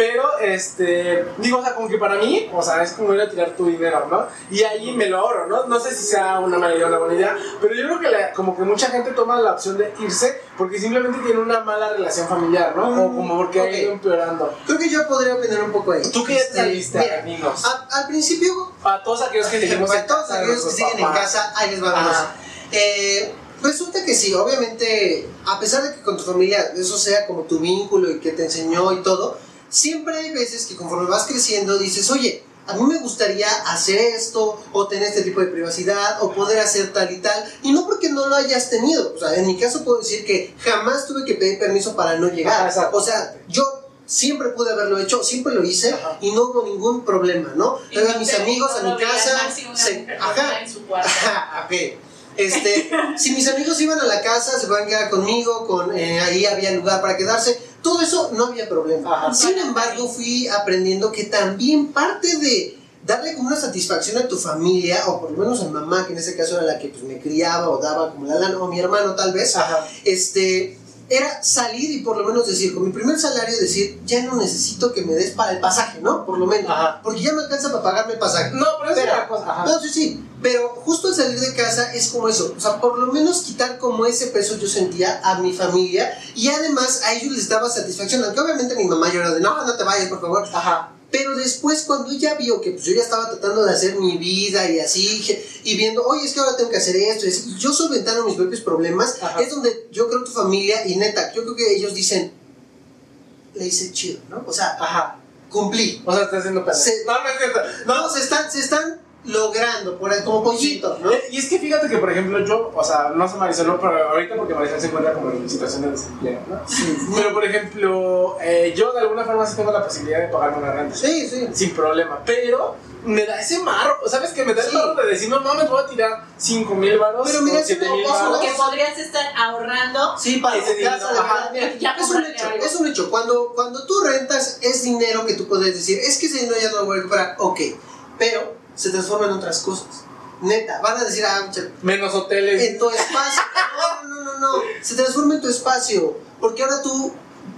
Pero, este, digo, o sea, como que para mí, o sea, es como ir a tirar tu dinero, ¿no? Y ahí me lo ahorro, ¿no? No sé si sea una mala idea o una buena idea, pero yo creo que la- como que mucha gente toma la opción de irse porque simplemente tiene una mala relación familiar, ¿no? O como porque ha Ok. ido empeorando. Creo que yo podría opinar un poco ahí. ¿Tú qué ya te Este, saliste, mira, dinos? a- al principio Para todos aquellos que seguimos Para en todos aquellos que siguen en papás. casa, ahí les va cosa. Eh, resulta que sí, obviamente, a pesar de que con tu familia eso sea como tu vínculo y que te enseñó y todo, siempre hay veces que conforme vas creciendo dices, oye, a mí me gustaría hacer esto, o tener este tipo de privacidad, o poder hacer tal y tal, y no porque no lo hayas tenido. O sea, en mi caso puedo decir que jamás tuve que pedir permiso para no llegar. Exacto. o sea, yo siempre pude haberlo hecho, siempre lo hice, Ajá. y no hubo ningún problema, ¿no? Y Luego a mis amigos, a mi casa, se- ajá, en su. Ajá, ok. Este, si mis amigos iban a la casa, se pueden quedar conmigo, con, eh, ahí había lugar para quedarse, todo eso no había problema. Ajá. Sin embargo, fui aprendiendo que también parte de darle como una satisfacción a tu familia, o por lo menos a mi mamá, que en ese caso era la que pues, me criaba o daba como la lana, o a mi hermano tal vez, Ajá. este, era salir y por lo menos decir, con mi primer salario, decir, ya no necesito que me des para el pasaje, ¿no? Por lo menos. Ajá. Porque ya me alcanza para pagarme el pasaje. No, pero es Pero- una cosa. Ajá. No, sí, sí, pero justo al salir de casa es como eso, o sea, por lo menos quitar como ese peso yo sentía a mi familia y además a ellos les daba satisfacción, aunque obviamente mi mamá lloraba de, no, no te vayas, por favor, Ajá. Pero después cuando ella vio que pues, yo ya estaba tratando de hacer mi vida y así, y viendo, oye, es que ahora tengo que hacer esto, y así, yo solventando mis propios problemas, Ajá. es donde yo creo tu familia, y neta, yo creo que ellos dicen, le hice chido, ¿no? O sea, Ajá. cumplí. O sea, está haciendo pedo. Se- No, no es cierto. No, No, se están, se están logrando, por ahí, como pollitos, ¿no? Y es que fíjate que, por ejemplo, yo, o sea, no sé Marisol, no, pero ahorita porque Marisol se encuentra como en situación de desempleo, ¿no? Pero, por ejemplo, eh, yo de alguna forma sí tengo la posibilidad de pagarme una renta. Sí, sí. Sin problema. Pero me da ese marro, ¿sabes? Que me da el Sí. marro de decir, no mames, voy a tirar 5 mil baros Pero mira, o es 7 una mil cosa, baros. Que podrías estar ahorrando. Sí, para Ese tu casa, dinero, de Ya es un hecho, algo. es un hecho. Cuando, cuando tú rentas, es dinero que tú puedes decir, es que ese dinero ya no lo voy a recuperar. Ok, pero se transforma en otras cosas. Neta, van a decir, ah, Menos hoteles. en tu espacio. No, no, no, no. Se transforma en tu espacio. Porque ahora tú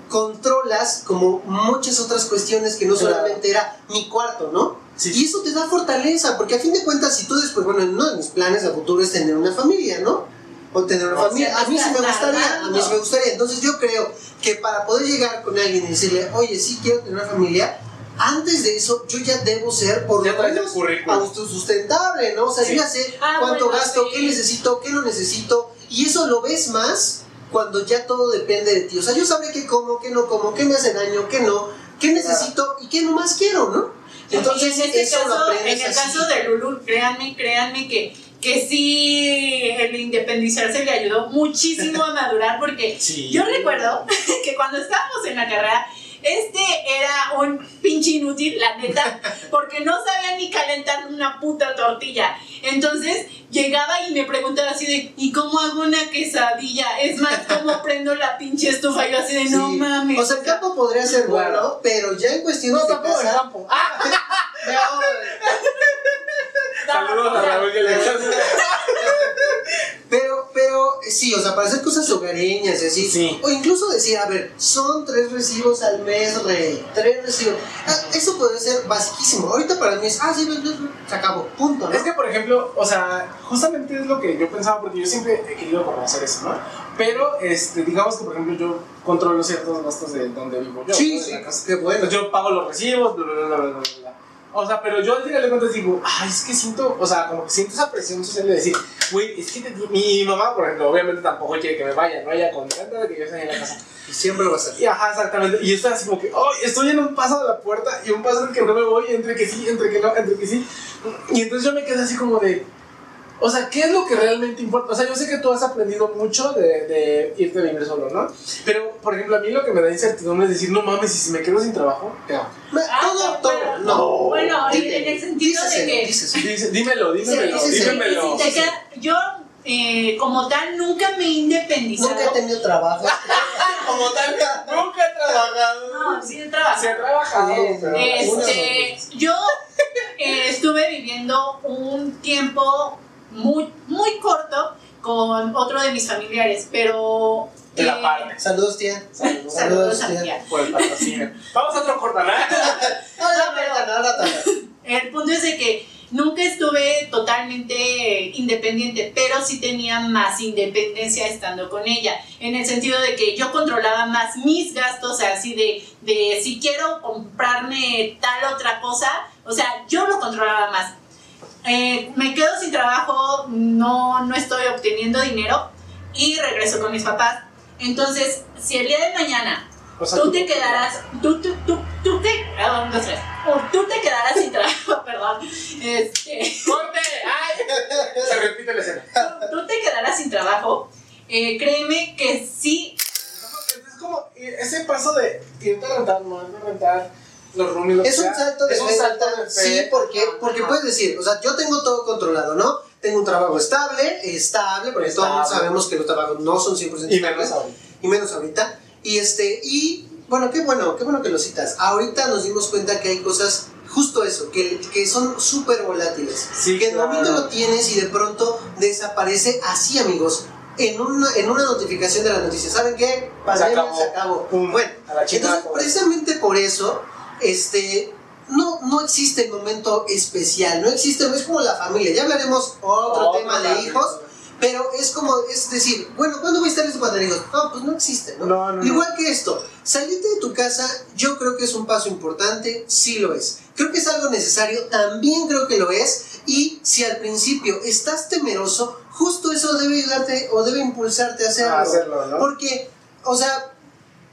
controlas como muchas otras cuestiones que no Claro. solamente era mi cuarto, ¿no? Sí. Y eso te da fortaleza, porque a fin de cuentas, si tú después, bueno, uno de mis planes a futuro es tener una familia, ¿no? O tener una O familia. sea, A mí sí me gustaría, a mí sí me gustaría. Entonces yo creo que para poder llegar con alguien y decirle, oye, sí quiero tener una familia, antes de eso yo ya debo ser por lo menos autosustentable, ¿no? O sea, Sí. yo ya sé Ah, cuánto bueno, gasto, sí. qué necesito, qué no necesito, y eso lo ves más cuando ya todo depende de ti. O sea, yo sabré qué como, qué no como, qué me hace daño, qué no, qué necesito y qué no más quiero, ¿no? Entonces, en este eso lo caso, aprendes en el así. caso de Lulu, créanme, créanme que, que sí, el independizarse le ayudó muchísimo a madurar porque Sí. yo recuerdo *laughs* que cuando estábamos en la carrera, este era un pinche inútil, la neta, porque no sabía ni calentar una puta tortilla. Entonces llegaba y me preguntaba así de, ¿y cómo hago una quesadilla? Es más, ¿cómo *laughs* prendo la pinche estufa? Yo así de, no Sí. mames. O sea, el campo podría ser bueno, pero ya en cuestiones No, de tampoco casa... campo. *laughs* Ah, No, *laughs* saludos a Raúl que le *laughs* Pero, pero sí, o sea, para hacer cosas hogareñas y así. Sí. O incluso decir, a ver, son tres recibos al mes, rey. Tres recibos. Ah, eso puede ser basiquísimo. Ahorita para mí es, ah, sí, sí, sí, se acabó. Punto, ¿no? Es que, por ejemplo, o sea, justamente es lo que yo pensaba, porque yo siempre he querido conocer eso, ¿no? Pero, este, digamos que, por ejemplo, yo controlo ciertos gastos de donde vivo yo. sí, ¿no? De sí, la casa. qué bueno. Entonces, yo pago los recibos, bla, bla, bla, bla. O sea, pero yo al final de cuentas digo, ay, es que siento, o sea, como que siento esa presión social de decir, güey, es que te- mi mamá, por ejemplo, obviamente tampoco quiere que me vaya, ¿no? Ella contenta de que yo esté en la casa. Y siempre lo vas a hacer. Y ajá, exactamente. Y estoy así como que, ay, estoy en un paso de la puerta y un paso en el que no me voy, entre que sí, entre que no, entre que sí. Y entonces yo me quedé así como de, o sea, ¿qué es lo que realmente importa? O sea, yo sé que tú has aprendido mucho de, de irte a vivir solo, ¿no? Pero, por ejemplo, a mí lo que me da incertidumbre es decir, no mames, y si me quedo sin trabajo, ¿qué hago? Ah, todo, no, todo. bueno, No. bueno, en- el sentido de que- dímelo, dímelo, Sí, sí, sí. dímelo. Si te queda- yo, eh, como tal, nunca me he independizado. Nunca he tenido trabajo. *laughs* Como tal, nunca he trabajado. No, sí he trabajado. Se ha trabajado, pero Este, yo eh, estuve viviendo un tiempo muy, muy corto con otro de mis familiares, pero... De la eh, parte. Saludos, tía. Saludos. Saludos tía. Por el patrocinio. Vamos a otro cortaná. *laughs* No, no, no, no, no, no, no. El punto es de que nunca estuve totalmente independiente, pero sí tenía más independencia estando con ella, en el sentido de que yo controlaba más mis gastos, o sea, así de, de si quiero comprarme tal otra cosa, o sea, yo lo controlaba más. Eh, me quedo sin trabajo, no, no estoy obteniendo dinero y regreso con mis papás. Entonces, si el día de mañana O sea, tú te quedarás, tú, tú, tú, tú te, ah, un, dos, tres. O tú te quedarás sin trabajo, *laughs* perdón, este, ¡Corte! ¡Ay! *laughs* Se repite la escena. tú, tú te quedarás sin trabajo, eh, créeme que sí, Es como ese paso de irte a rentar, no irte a rentar los roomies, Es un salto de Es un salto de fe. Sí, porque, porque puedes decir, o sea, yo tengo todo controlado, ¿no? Tengo un trabajo estable, estable, porque todos Estable. sabemos que los trabajos no son 100% Y menos ahorita. y menos ahorita. Y este, y bueno, qué bueno, qué bueno que lo citas. Ahorita nos dimos cuenta que hay cosas, justo eso, que, que son súper volátiles. Sí, que en claro. momento lo tienes y de pronto desaparece así, amigos. En una, en una notificación de la noticia, ¿saben qué? Pandemia acabó. se acabó. Bueno, a la chingada entonces precisamente por eso, este, no, no existe el momento especial, no existe, es como la familia. Ya hablaremos otro Otro tema de hijos, pero es como, es decir, bueno, ¿cuándo voy a estar listo para tener hijos? No, pues no existe, ¿no? No, no, no. Igual que esto, salirte de tu casa, yo creo que es un paso importante, sí lo es. Creo que es algo necesario, también creo que lo es. Y si al principio estás temeroso, justo eso debe ayudarte o debe impulsarte a hacerlo. A hacerlo, ¿no? Porque, o sea,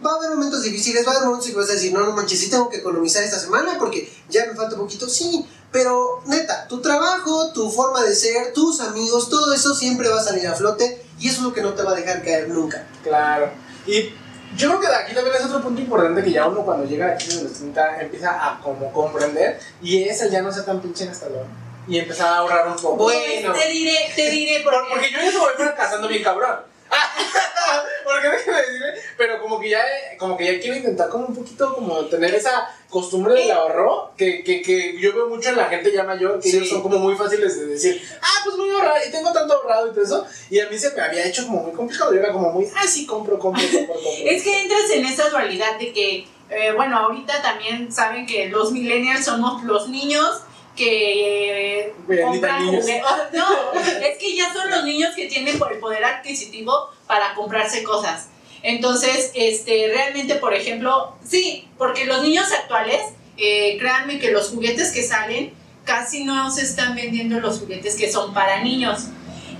va a haber momentos difíciles, va a haber momentos en que vas a decir, no, no manches, sí tengo que economizar esta semana porque ya me falta poquito. Sí, pero neta, tu trabajo, tu forma de ser, tus amigos, todo eso siempre va a salir a flote y eso es lo que no te va a dejar caer nunca. Claro. Y yo creo que de aquí también es otro punto importante que ya uno cuando llega a la crisis de los 30 empieza a como comprender y es el ya no ser tan pinche gastador y empezar a ahorrar un poco. Bueno. te diré, te diré Por- porque, porque yo ya se voy fracasando bien cabrón. *laughs* porque déjeme decirme, pero como que ya como que ya quiero intentar como un poquito como tener esa costumbre del ahorro que, que, que yo veo mucho en la gente ya mayor que Sí. ellos son como muy fáciles de decir, ah, pues voy a ahorrar y tengo tanto ahorrado y todo eso. Y a mí se me había hecho como muy complicado. Yo era como muy, ah, sí, compro, compro, compro, compro. *laughs* es que entras en esa dualidad de que, eh, bueno, ahorita también saben que los millennials somos los niños que eh, compran juguetes. Oh, *laughs* no, es que ya son los niños que tienen por el poder adquisitivo para comprarse cosas. Entonces, este, realmente, por ejemplo, sí, porque los niños actuales, eh, créanme que los juguetes que salen casi no se están vendiendo los juguetes que son para niños.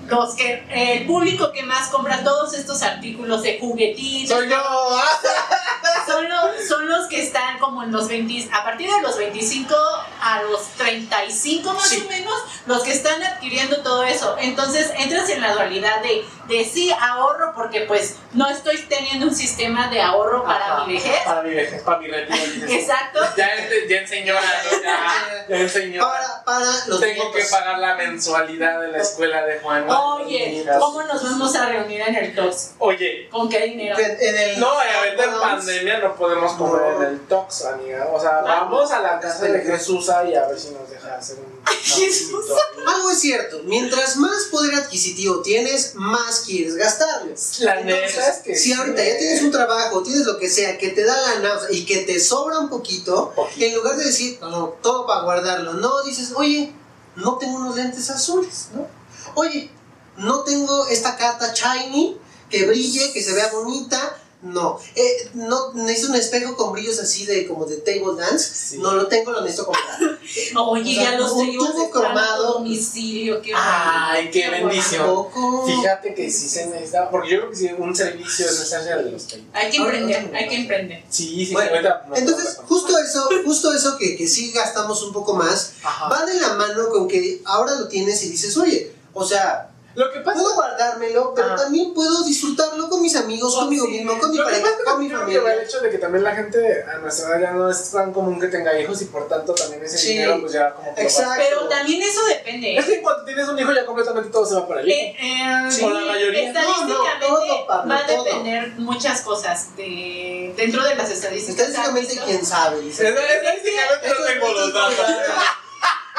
Los que, el público que más compra todos estos artículos de juguetitos Soy yo. *laughs* son los, son los que están como en los 20, a partir de los 25 a los 35 más Sí. o menos, los que están adquiriendo todo eso. Entonces entras en la dualidad de, de sí ahorro porque pues no estoy teniendo un sistema de ahorro para Ajá, mi vejez. Para mi vejez, para mi retiro. Exacto. Ya, ente- ya enseñó, ya, ya *laughs* enseñó. Para, para los Tengo que pagar la mensualidad de la escuela de Juan. Oye, ¿cómo nos vamos a reunir en el TOX? Oye, ¿Con qué dinero? En, el no, y ahorita en pandemia no podemos comer No. en el Tox, amiga. O sea, vamos a la casa de Jesús y a ver si nos deja hacer un. Jesús. Algo es cierto, mientras más poder adquisitivo tienes, más quieres gastarlo. La Entonces, neta es que. si ahorita ya tienes un trabajo, tienes lo que sea, que te da gana o sea, y que te sobra un poquito, Poquito. en lugar de decir, no, no, todo para guardarlo, no, dices, oye, no tengo unos lentes azules, ¿no? Oye, no tengo esta carta shiny que brille, que se vea bonita. No, eh, no necesito un espejo con brillos así de como de table dance. Sí. No lo tengo, lo necesito comprar. *laughs* Oye, O sea, ya los un tubo cromado. domicilio, qué Ay, qué bonito. bendición. Tampoco. Fíjate que sí se necesita. Porque yo creo que sí, un servicio es necesario de los 30. Hay que Ahora, emprender, otro hay que emprender. Sí, sí, Bueno, ahorita no Entonces, justo eso, justo eso que, que sí gastamos un poco más, Ajá. va de la mano con que ahora lo tienes y dices, oye, o sea, Lo que pasa puedo guardármelo, pero Ajá. también puedo disfrutarlo con mis amigos, Con- conmigo sí. mismo, con mi Lo que pareja, pasa con mi creo que va el familia. hecho de que también la gente a nuestra edad ya no es tan común que tenga hijos y por tanto también ese Sí. dinero pues ya como que Exacto. Pero también eso depende. Es que cuando tienes un hijo ya completamente todo se va para el hijo. Eh, eh, Sí, o la mayoría. Estadísticamente No, no, todo, Pablo, va a todo. depender muchas cosas de, dentro de las estadísticas. Estadísticamente, quién sabe. Estadísticamente no Esto *laughs*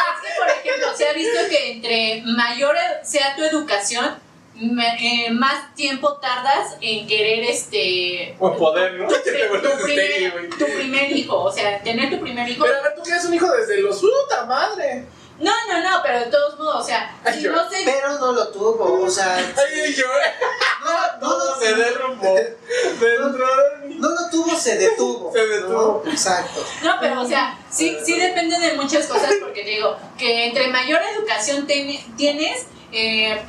es mucho datos. importante. ha visto que entre mayor sea tu educación, me- eh, más tiempo tardas en querer este O poder, ¿no? tu, *laughs* tu vuelves primer, tu primer hijo, o sea, tener tu primer hijo. Pero a ver, tú quieres un hijo desde los puta madre. No, no, no, pero de todos modos, o sea, Ay, si yo- no se Pero no lo tuvo, o sea. Ay, yo. No, no, lo- se derrumbó. No lo tuvo, se detuvo. Se detuvo. ¿no? Exacto. No, pero o sea, sí, sí depende de muchas cosas porque te digo que entre mayor educación ten- tienes, eh,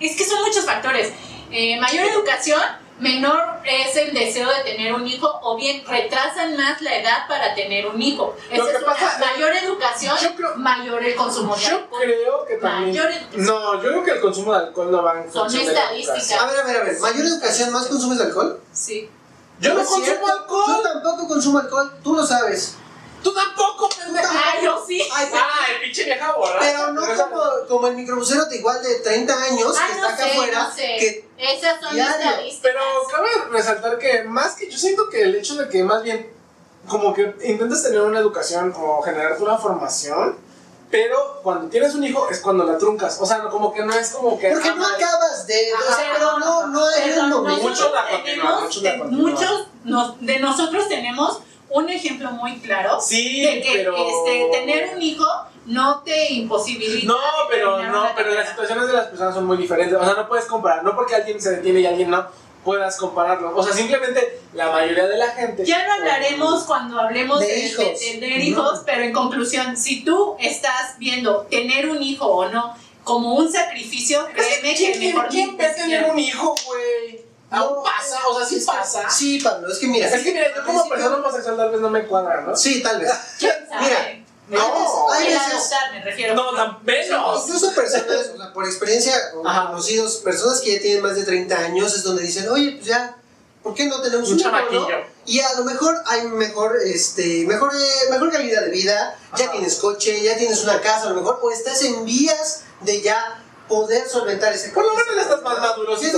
es que son muchos factores. Eh, mayor educación, menor es el deseo de tener un hijo o bien retrasan más la edad para tener un hijo. Lo Esa que es una. pasa- mayor educación, yo creo- mayor el consumo de Yo alcohol. creo que también. Mayor. No, yo creo que el consumo de alcohol no va en Son de estadísticas. A ver, a ver, a ver. ¿Mayor educación, más consumes alcohol? Sí. Yo no consumo cierto. alcohol. Yo tampoco consumo alcohol, tú lo sabes. Tú tampoco, pendeja. Ah, yo sí. Ay, Ah, el pinche vieja borracha. pero no como, como el microbusero de igual de 30 años Ah, que no está acá sé, afuera. no sé. Que Esas son estadísticas. Pero cabe resaltar que más que yo siento que el hecho de que más bien como que intentas tener una educación o generarte una formación, pero cuando tienes un hijo es cuando la truncas. O sea, no, como que no es como que. Porque ah, no acabas de. O sea, pero no, no Perdón, un momento. Muchos nosotros la continúan, muchos la continúan. muchos nos- de nosotros tenemos un ejemplo muy claro Sí, de que pero. este, tener un hijo no te imposibilita. No, pero no, pero las situaciones de las personas son muy diferentes. O sea, no puedes comparar. No porque alguien se detiene y alguien no puedas compararlo. O sea, simplemente la mayoría de la gente. Ya lo hablaremos cuando hablemos De de, de hijos. tener hijos, pero en conclusión, si tú estás viendo tener un hijo o no como un sacrificio, créeme que ¿Quién, mejor quién, tener un hijo, güey? Aún No, pasa, o sea, sí que- pasa. Sí, Pablo, es que mira. Es que mira, yo como persona homosexual tal vez no me cuadra, ¿no? Sí, tal vez. ¿Quién sabe? Mira, No, hay veces- me refiero. No, tan menos. Incluso personas, o sea, por experiencia, o Ajá. conocidos, personas que ya tienen más de 30 años, es donde dicen, oye, pues ya, ¿por qué no tenemos Un chamaquillo. no? Y a lo mejor hay mejor, este, mejor, eh, mejor calidad de vida, ya tienes coche, ya tienes una casa, a lo mejor, o estás en vías de ya poder solventar ese Por lo menos estás más maduro Sí.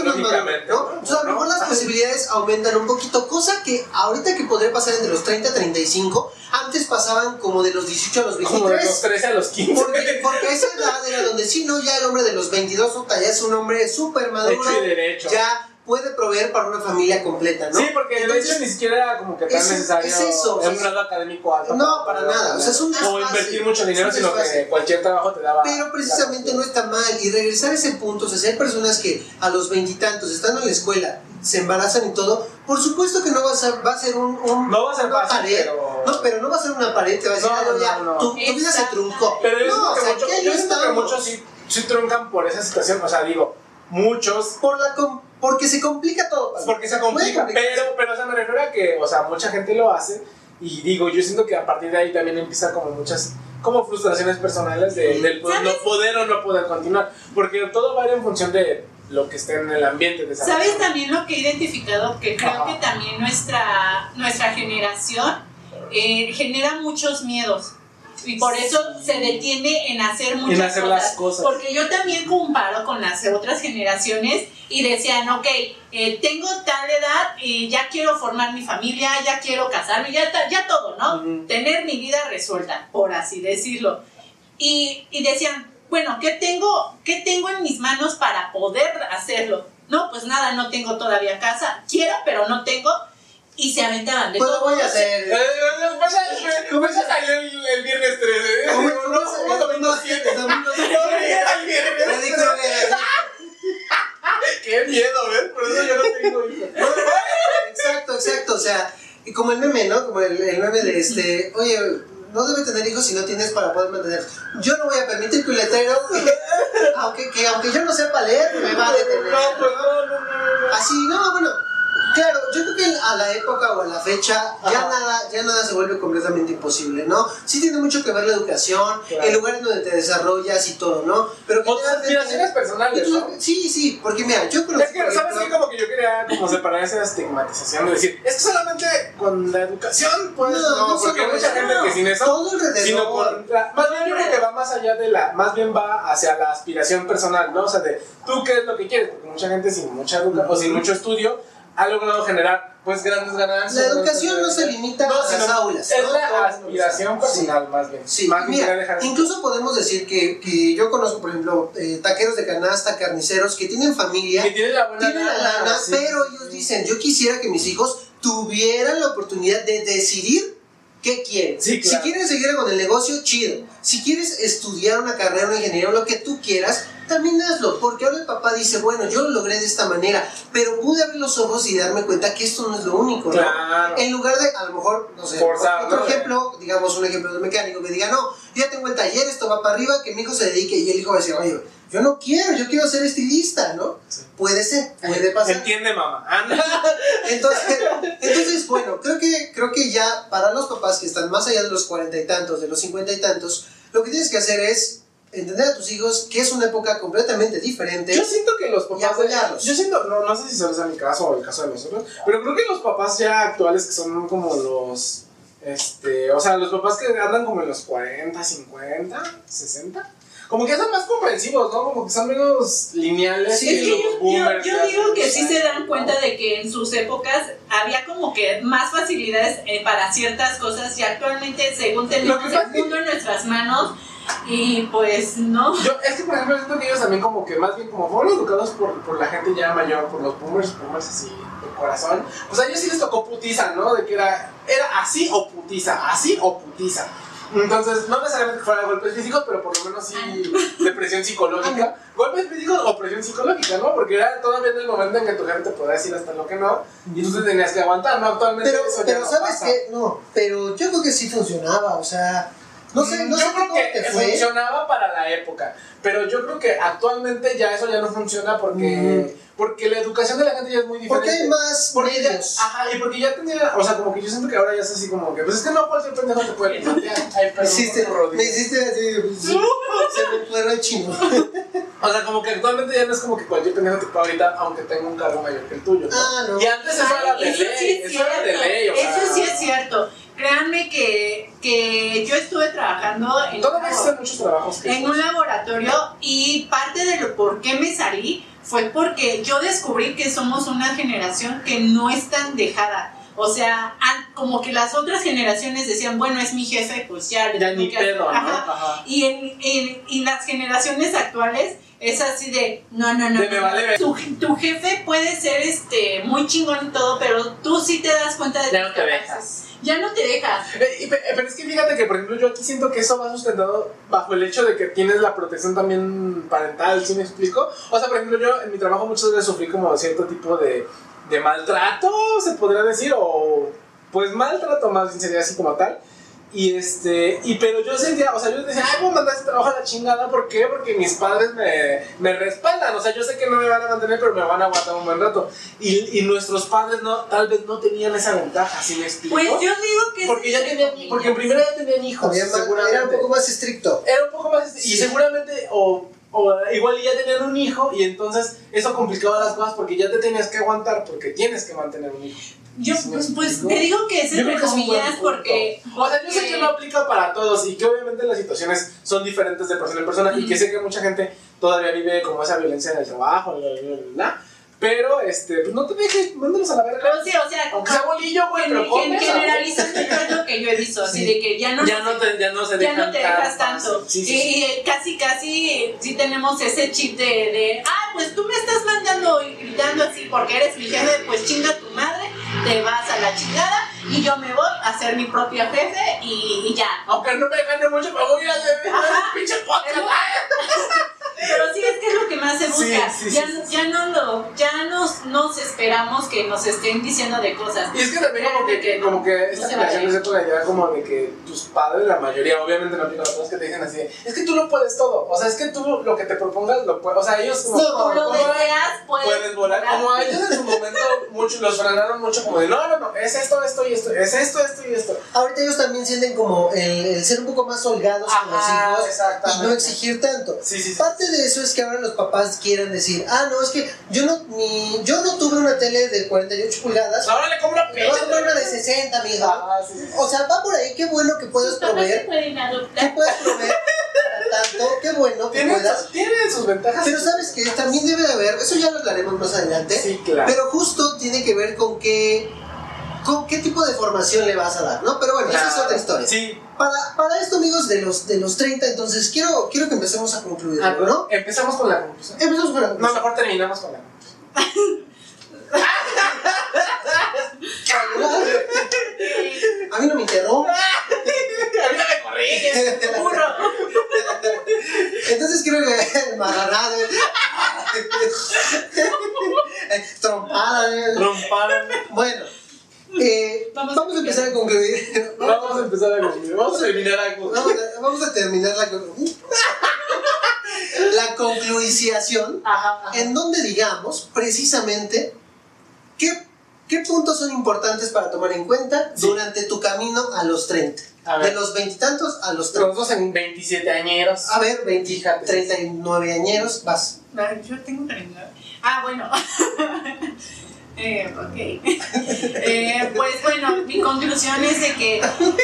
¿no? O sea, a lo mejor las posibilidades aumentan un poquito, cosa que ahorita que podría pasar entre los 30 a 35, antes pasaban como de los 18 a los Como de 23. los 13 a los 15. Porque, porque esa edad era donde sí, no, ya el hombre de los 22 puta, ya es un hombre súper maduro, Hecho y derecho. ya puede proveer para una familia completa, ¿no? Sí, porque de Entonces, hecho ni siquiera era como que tan es- necesario es eso, o sea, un grado académico alto. No, para nada, o sea, es un O desfase, invertir mucho dinero, es sino que cualquier trabajo te daba. Pero precisamente no está mal. Y regresar a ese punto, o sea, si hay personas que a los veintitantos estando en la escuela se embarazan y todo, por supuesto que no va a ser, va a ser un, un- No va a ser una fácil, pared. pero- No, pero no va a ser una pared, te va a decir, No, "Ah, no, no, ya, no, no. Tu, tu vida se truncó. Pero yo no, o que, sea, mucho- ¿qué yo que muchos sí, sí truncan por esa situación. O sea, digo, muchos Por la porque se complica todo. Porque se complica, pero, pero o sea, me refiero a que, o sea, mucha gente lo hace y digo, yo siento que a partir de ahí también empieza como muchas, como frustraciones personales de, Sí. del po- ¿Sabes? no poder o no poder continuar, porque todo va a ir en función de lo que esté en el ambiente de esa ¿Sabes persona. también lo que he identificado? Que creo Ajá. que también nuestra, nuestra generación eh, genera muchos miedos. Y por eso se detiene en hacer muchas hacer las cosas. Porque yo también comparo con las otras generaciones y decían, ok, eh, tengo tal edad y ya quiero formar mi familia, ya quiero casarme, ya, ya todo, ¿no? Tener mi vida resuelta, por así decirlo. Y, y decían, bueno, ¿qué tengo, ¿qué tengo en mis manos para poder hacerlo? No, pues nada, no tengo todavía casa. Quiero, pero no tengo. Y se aventaban de Pues lo todo. voy a hacer. Eh, eh, eh, ya salió el, viernes 13. ¿Cómo- No, cómo no, se- no, domingo 7. domingo siete. *laughs* No, llega el viernes Freddy 13. Krueger. Qué miedo, ¿ves? Por eso yo no tengo hijos. *laughs* Exacto, exacto. O sea, y como el meme, ¿no? Como el, el meme de este, oye, no debe tener hijos si no tienes para poder mantener. Yo no voy a permitir que un letrero, aunque, que aunque yo no sepa leer, me va a detener. *laughs* No, pues no, no, no. no. Así, no, bueno. Claro, yo creo que a la época o a la fecha ya nada, ya nada se vuelve completamente imposible, ¿no? Sí tiene mucho que ver la educación, Claro. el lugar en donde te desarrollas y todo, ¿no? Pero O tus generalmente- aspiraciones personales, ¿no? Sí, sí, porque mira, yo creo Es que, ¿sabes qué? Como que yo quería como separar esa estigmatización de decir, es que solamente con la educación, pues No, no, no porque hay mucha gente no. que sin eso, todo alrededor. sino con la, más bien yo creo que va más allá de la, más bien va hacia la aspiración personal, ¿no? O sea, de tú qué es lo que quieres, porque mucha gente sin mucha educación o sin mucho estudio ha logrado generar pues grandes ganancias. La educación no se limita No, a las aulas. Es ¿no? la aspiración personal, más bien. Sí, más bien mira, incluso podemos decir que, que yo conozco, por ejemplo, eh, taqueros de canasta, carniceros que tienen familia, que tiene la buena tienen la lana, sí, pero ellos dicen, yo quisiera que mis hijos tuvieran la oportunidad de decidir qué quieren. Sí, claro. Si quieren seguir con el negocio, chido. Si quieres estudiar una carrera, una ingeniería, lo que tú quieras, también hazlo. Porque ahora el papá dice, bueno, yo lo logré de esta manera, pero pude abrir los ojos y darme cuenta que esto no es lo único, ¿no? Claro. En lugar de, a lo mejor, no sé, otro ¿no? ejemplo, digamos un ejemplo de un mecánico que diga, no, yo ya tengo el taller, esto va para arriba, que mi hijo se dedique, y el hijo va a decir, oye, yo no quiero, yo quiero ser estilista, ¿no? Sí. Puede ser, puede pasar. Entiende, mamá. *laughs* Anda. Entonces, entonces, bueno, creo que, creo que ya para los papás que están más allá de los cuarenta y tantos, de los cincuenta y tantos, lo que tienes que hacer es entender a tus hijos que es una época completamente diferente. Yo siento que los Y papás. apoyarlos. Yo siento, no, no sé si solo es mi caso o el caso de nosotros, pero creo que los papás ya actuales que son como los. Este, o sea, los papás que andan como en los 40, 50, 60, como que son más comprensivos, ¿no? Como que son menos lineales. Sí, que los yo, boomers yo digo que sí se dan cuenta de que en sus épocas había como que más facilidades eh, para ciertas cosas y actualmente según tenemos el mundo en nuestras manos y pues no. Yo, es que por ejemplo siento que ellos también como que más bien como fueron educados por, por la gente ya mayor, por los boomers, boomers así de corazón, pues a ellos sí les tocó putiza, ¿no? De que era, era así o putiza, así o putiza. Entonces, no necesariamente que fuera golpes físicos, pero por lo menos sí depresión psicológica. Golpes físicos o presión psicológica, ¿no? Porque era todavía en el momento en que tu jefe te podía decir hasta lo que no, y tú te tenías que aguantar, ¿no? Actualmente Pero, eso ya pero no ¿sabes pasa. qué? No, pero yo creo que sí funcionaba, o sea, no sé, no Mm, yo sé creo cómo que te fue. funcionaba para la época, pero yo creo que actualmente ya eso ya no funciona porque, porque la educación de la gente ya es muy diferente. Porque hay más Porque ya, ajá, y porque ya tenía, o sea, como que yo siento que ahora ya es así como que, pues es que no cualquier pendejo te puede *laughs* plantear. Ay, Me perdón, hiciste, Rodrigo. me hiciste así, se me fueron el chino. *laughs* O sea, como que actualmente ya no es como que cualquier pendejo te puede ahorita, aunque tenga un cargo mayor que el tuyo. ¿no? Ah, no. Y antes eso era de eso ley, sí es eso era de ley, o sea. Eso sí es cierto. Créanme que, que yo estuve trabajando en, Todavía un existen muchos trabajos que en un laboratorio y parte de lo por qué me salí fue porque yo descubrí que somos una generación que no es tan dejada. O sea, como que las otras generaciones decían, bueno, es mi jefe, pues ya ya ni que hacer". pedo, ¿no? Ajá. Ajá. Y en, en- y las generaciones actuales es así de, no, no, no. No, vale. Tu, tu jefe puede ser este muy chingón y todo, pero tú sí te das cuenta de Ya tus no te. Ya no te dejas. Eh, eh, Pero es que fíjate que, por ejemplo, yo aquí siento que eso va sustentado bajo el hecho de que tienes la protección también parental, ¿sí me explico? O sea, por ejemplo, yo en mi trabajo muchas veces sufrí como cierto tipo de, de maltrato, se podría decir, o pues maltrato más bien sería así como tal. Y este, y pero yo sentía, o sea, yo decía, ay, voy a mandar este trabajo a la chingada, ¿por qué? Porque mis padres me, me respaldan, o sea, yo sé que no me van a mantener, pero me van a aguantar un buen rato. Y, y nuestros padres no, tal vez no tenían esa ventaja, ¿sí me explico? Pues yo digo que Porque ya tenían, porque en primera ya tenían hijos, seguramente. era un poco más estricto. Era un poco más, y Sí. seguramente, o, o igual ya tenían un hijo, y entonces eso complicaba las cosas porque ya te tenías que aguantar, porque tienes que mantener un hijo. Yo, ¿Sí me pues, pues, te digo que es entre comillas punto. porque, O sea, yo sé porque- que no aplica para todos y que obviamente las situaciones son diferentes de persona en persona y que sé que mucha gente todavía vive como esa violencia en el trabajo, bla, bla, bla, bla. Pero, este, pues no te dejes, mándalos a la verga. Pero sí, o sea, Aunque sea bolillo, güey, pero gen- come. generalizando yo es lo que yo he visto, así Sí. de que ya no, Ya no, te, ya no se ya dejan no te dejas tan tanto. Sí, sí, y, sí. y casi, casi, sí tenemos ese chip de, de, ah, pues tú me estás mandando y gritando así porque eres mi jefe, pues chinga tu madre, te vas a la chingada y yo me voy a ser mi propio jefe y, y ya. Aunque no me gane mucho, me voy a hacer pinche podcast. Pero sí es que es lo que más se busca. Sí, sí, ya, sí, sí, ya no lo, ya nos, nos esperamos que nos estén diciendo de cosas. Y es que también como que, Que no, como que esta generación se pone la idea como de que tus padres, la mayoría, obviamente no a todos, que te dicen así, es que tú lo puedes todo, o sea, es que tú lo que te propongas lo puedes, o sea, ellos como, No, como- lo deseas, puedes, puedes volar, como a ellos en su momento mucho, los frenaron mucho como de, no, no, no, es esto, esto y esto, es esto, esto y esto. Ahorita ellos también sienten como el, el ser un poco más holgados con los hijos y exactamente. no exigir tanto. Sí, sí, sí. Parte de eso es que ahora los papás quieran decir, ah, no, es que yo no, mi, yo no tuve una tele de 48 pulgadas, Ahora le compro me voy a comprar una de 60, mija. Ah, sí, sí. O sea, va por ahí, qué bueno que se proveer, pueden que adoptar. puedas proveer para tanto, qué bueno que Tiene, puedas. tiene sus ventajas. Pero sabes que también debe de haber, eso ya lo hablaremos más adelante, Sí, claro. pero justo tiene que ver con qué, con qué tipo de formación le vas a dar, ¿no? Pero bueno, esa es Claro. otra historia. Sí. Para, para esto, amigos, de los, de los 30, entonces quiero, quiero que empecemos a concluir, Ah, ¿no? Empezamos con la conclusión. Empezamos con la No, mejor terminamos con la conclusión. *laughs* A mí no me interrumpe. *laughs* A mí no me corriges. burro. Entonces creo que el marranado. *laughs* eh, Trompada. eh. Romparon. Bueno, eh, Vamos vamos, a empezar a concluir. *laughs* Vamos a empezar a concluir. Vamos a terminar a concluir. Vamos a, vamos a terminar la, con- *laughs* la concluización Ajá, ajá. en donde digamos precisamente qué, qué puntos son importantes para tomar en cuenta Sí. durante tu camino a los 30. A ver. De los veintitantos a los 30. Los dos en 27 añeros. A ver, 20, Fíjate. 39 añeros, vas. Ah, Yo tengo 30. Ah, bueno. *laughs* Eh, ok. *laughs* Eh, pues bueno, mi conclusión es de que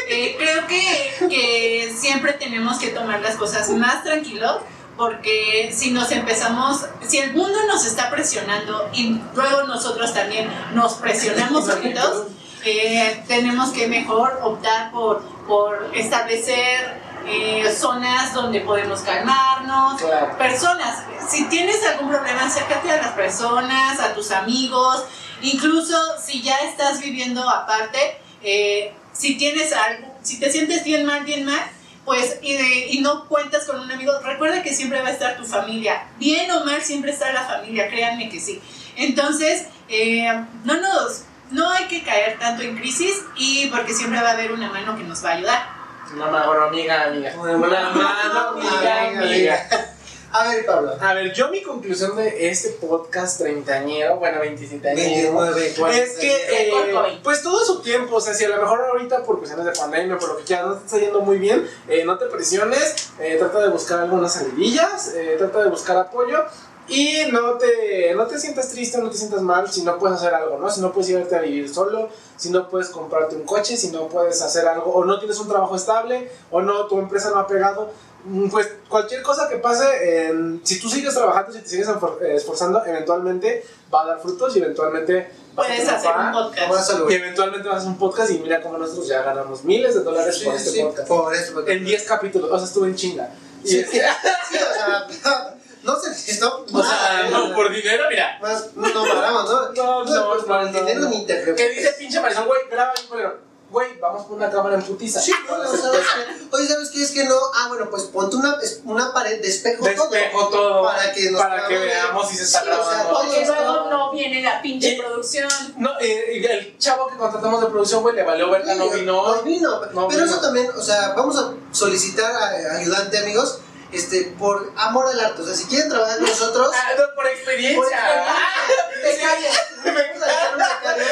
eh, creo que, que siempre tenemos que tomar las cosas más tranquilo porque si nos empezamos, si el mundo nos está presionando y luego nosotros también nos presionamos solitos, eh, tenemos que mejor optar por, por establecer eh, zonas donde podemos calmarnos, Claro. personas. Si tienes algún problema, acércate a las personas, a tus amigos, incluso si ya estás viviendo aparte, eh, si tienes algo, si te sientes bien mal, bien mal, pues y, y no cuentas con un amigo, recuerda que siempre va a estar tu familia, bien o mal siempre está la familia, créanme que sí. Entonces, eh, no nos, no hay que caer tanto en crisis y porque siempre va a haber una mano que nos va a ayudar. Una mano, amiga, amiga. Una mano, amiga, amiga. A ver, Pablo. A ver, yo mi conclusión de este podcast treintañero, bueno, 27 añero, 29, es que, eh, pues todo su tiempo, o sea, si a lo mejor ahorita por cuestiones de pandemia, por lo que quieras, no te está yendo muy bien, eh, no te presiones, eh, trata de buscar algunas salidillas, eh, trata de buscar apoyo y no te, no te sientas triste, no te sientas mal si no puedes hacer algo, ¿no? Si no puedes irte a vivir solo, si no puedes comprarte un coche, si no puedes hacer algo, o no tienes un trabajo estable, o no, tu empresa no ha pegado, mm, pues cualquier cosa que pase, eh, si tú sigues trabajando, si te sigues eh, esforzando, eventualmente va a dar frutos y eventualmente vas a Puedes hacer un podcast. Y eventualmente vas a hacer un podcast y mira cómo nosotros ya ganamos miles de dólares por este podcast. Por esto. porque- En 10 capítulos, o sea, estuve en chinga. Y Sí, este- *laughs* sí, o sea, *laughs* no se necesitó. *laughs* o sea, no, por dinero, mira. Más, no paramos, ¿no? No, no, pues, por no, dinero no. ni te Que preocupes. dice pinche Marisol, güey, graba bien culero. Güey, vamos por una cámara en putiza. Sí, no, no, ¿sabes qué? Oye, ¿sabes qué? Es que no. Ah, bueno, pues ponte una, una pared de espejo, Despejo todo. Para que, nos para que veamos si se está Sí, o sea, grabando. todo Porque esto- luego no viene la pinche producción. No, eh, y el chavo que contratamos de producción, güey, le valió verga, no Sí, vino. No vino. No Pero vino. eso también, o sea, vamos a solicitar a, ayudante, amigos, este, por amor al arte. O sea, si quieren trabajar con nosotros, Ah, no, por experiencia. por experiencia, becarios, vamos a dejar un becario.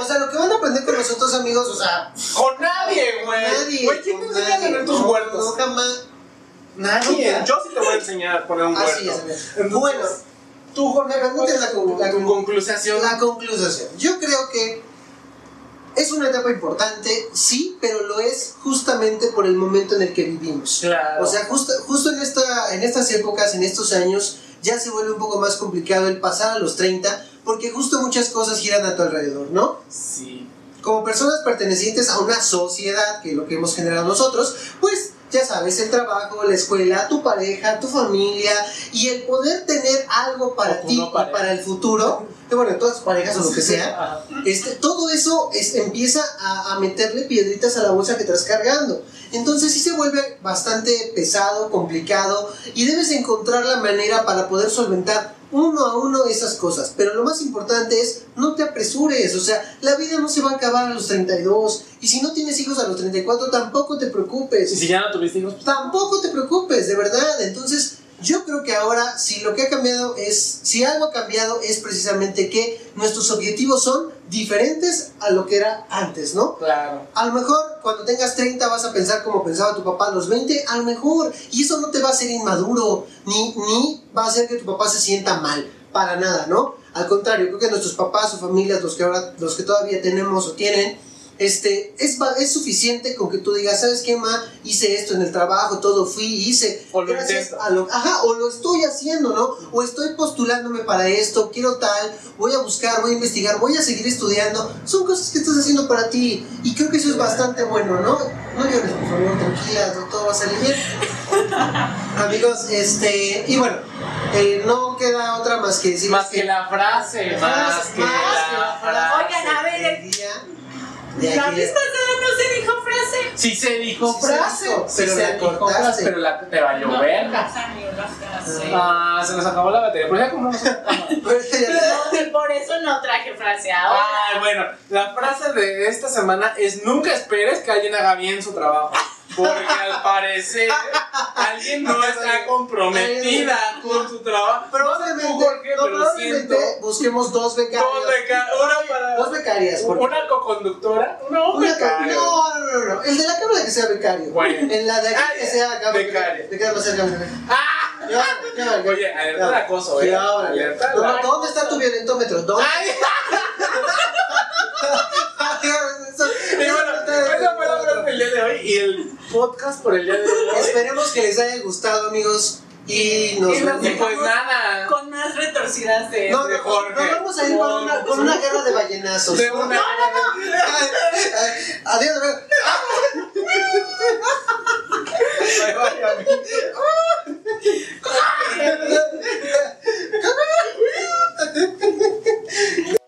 O sea, lo que van a aprender con nosotros, amigos, o sea, Con nadie, güey. nadie. Güey, ¿quién te enseña a tener tus huertos? No, jamás. Nadie. Yo sí te voy a enseñar a poner un Así huerto. es, Entonces, Bueno, tú, Jorge, me la, la tu con- conclusión. La conclusión. Yo creo que es una etapa importante, sí, pero lo es justamente por el momento en el que vivimos. Claro. O sea, justo, justo en, esta, en estas épocas, en estos años, ya se vuelve un poco más complicado el pasar a los 30, porque justo muchas cosas giran a tu alrededor, ¿no? sí. Como personas pertenecientes a una sociedad, que es lo que hemos generado nosotros, pues ya sabes, el trabajo, la escuela, tu pareja, tu familia, y el poder tener algo para ti no y para el futuro, que bueno, todas tus parejas o lo que sea, este, todo eso es- empieza a, a meterle piedritas a la bolsa que estás cargando. Entonces sí se vuelve bastante pesado, complicado y debes encontrar la manera para poder solventar uno a uno esas cosas. Pero lo más importante es no te apresures, o sea, la vida no se va a acabar a los 32 y si no tienes hijos a los 34 tampoco te preocupes. Y si ya no tuviste hijos, pues, Tampoco te preocupes, de verdad. Entonces, yo creo que ahora, si lo que ha cambiado es, si algo ha cambiado, es precisamente que nuestros objetivos son diferentes a lo que era antes, ¿no? claro. A lo mejor cuando tengas 30 vas a pensar como pensaba tu papá a los 20, a lo mejor. Y eso no te va a hacer inmaduro, ni, ni va a hacer que tu papá se sienta mal, para nada, ¿no? Al contrario, creo que nuestros papás o familias, los que ahora, los que todavía tenemos o tienen, este, es, es suficiente con que tú digas, ¿sabes qué, ma? Hice esto en el trabajo, todo fui, hice. O lo gracias a lo, ajá, o lo estoy haciendo, ¿no? O estoy postulándome para esto, quiero tal, voy a buscar, voy a investigar, voy a seguir estudiando. Son cosas que estás haciendo para ti. Y creo que eso es bastante bueno, ¿no? No llores, por favor, tranquila, no, todo va a salir bien. *laughs* Amigos, este, y bueno, eh, no queda otra más que decir Más que la frase, más que la frase. Oigan, a ver, del día de La vez pasada no se dijo frase. Sí se dijo Sí se frase, dijo, sí pero se la dijo cortaste. frase, pero la, te valió No, verga. Ah, se nos acabó la batería, pero ya como no se *laughs* Pero por eso no traje frase ahora. Ay, bueno, la frase de esta semana es nunca esperes que alguien haga bien su trabajo. Porque al parecer alguien no está comprometida con su trabajo. No sé tú Probablemente, no, pero probablemente siento busquemos dos becarios. dos beca- una para Dos becarias. una coconductora, no, un Una- becario. no, no, no, no. El de la cámara que sea becario. Bueno. En la de aquí Ah, que sea cámara. becario. Queda más cerca. mira. ¡Ah! Ya, ya, ya. Oye, alerta de acoso, eh. Alerta. ¿Dónde está tu violentómetro? ¿Dónde? *laughs* *laughs* Y bueno, esa fue la frase del día de hoy y el podcast por el día de hoy. Esperemos que les haya gustado, amigos. Y nos y vemos. pues nada. Con más retorcidas de. No, no, Nos vamos a ir con, una, guerra de ballenazos. De una. No, no, no. Adiós, adiós. *laughs*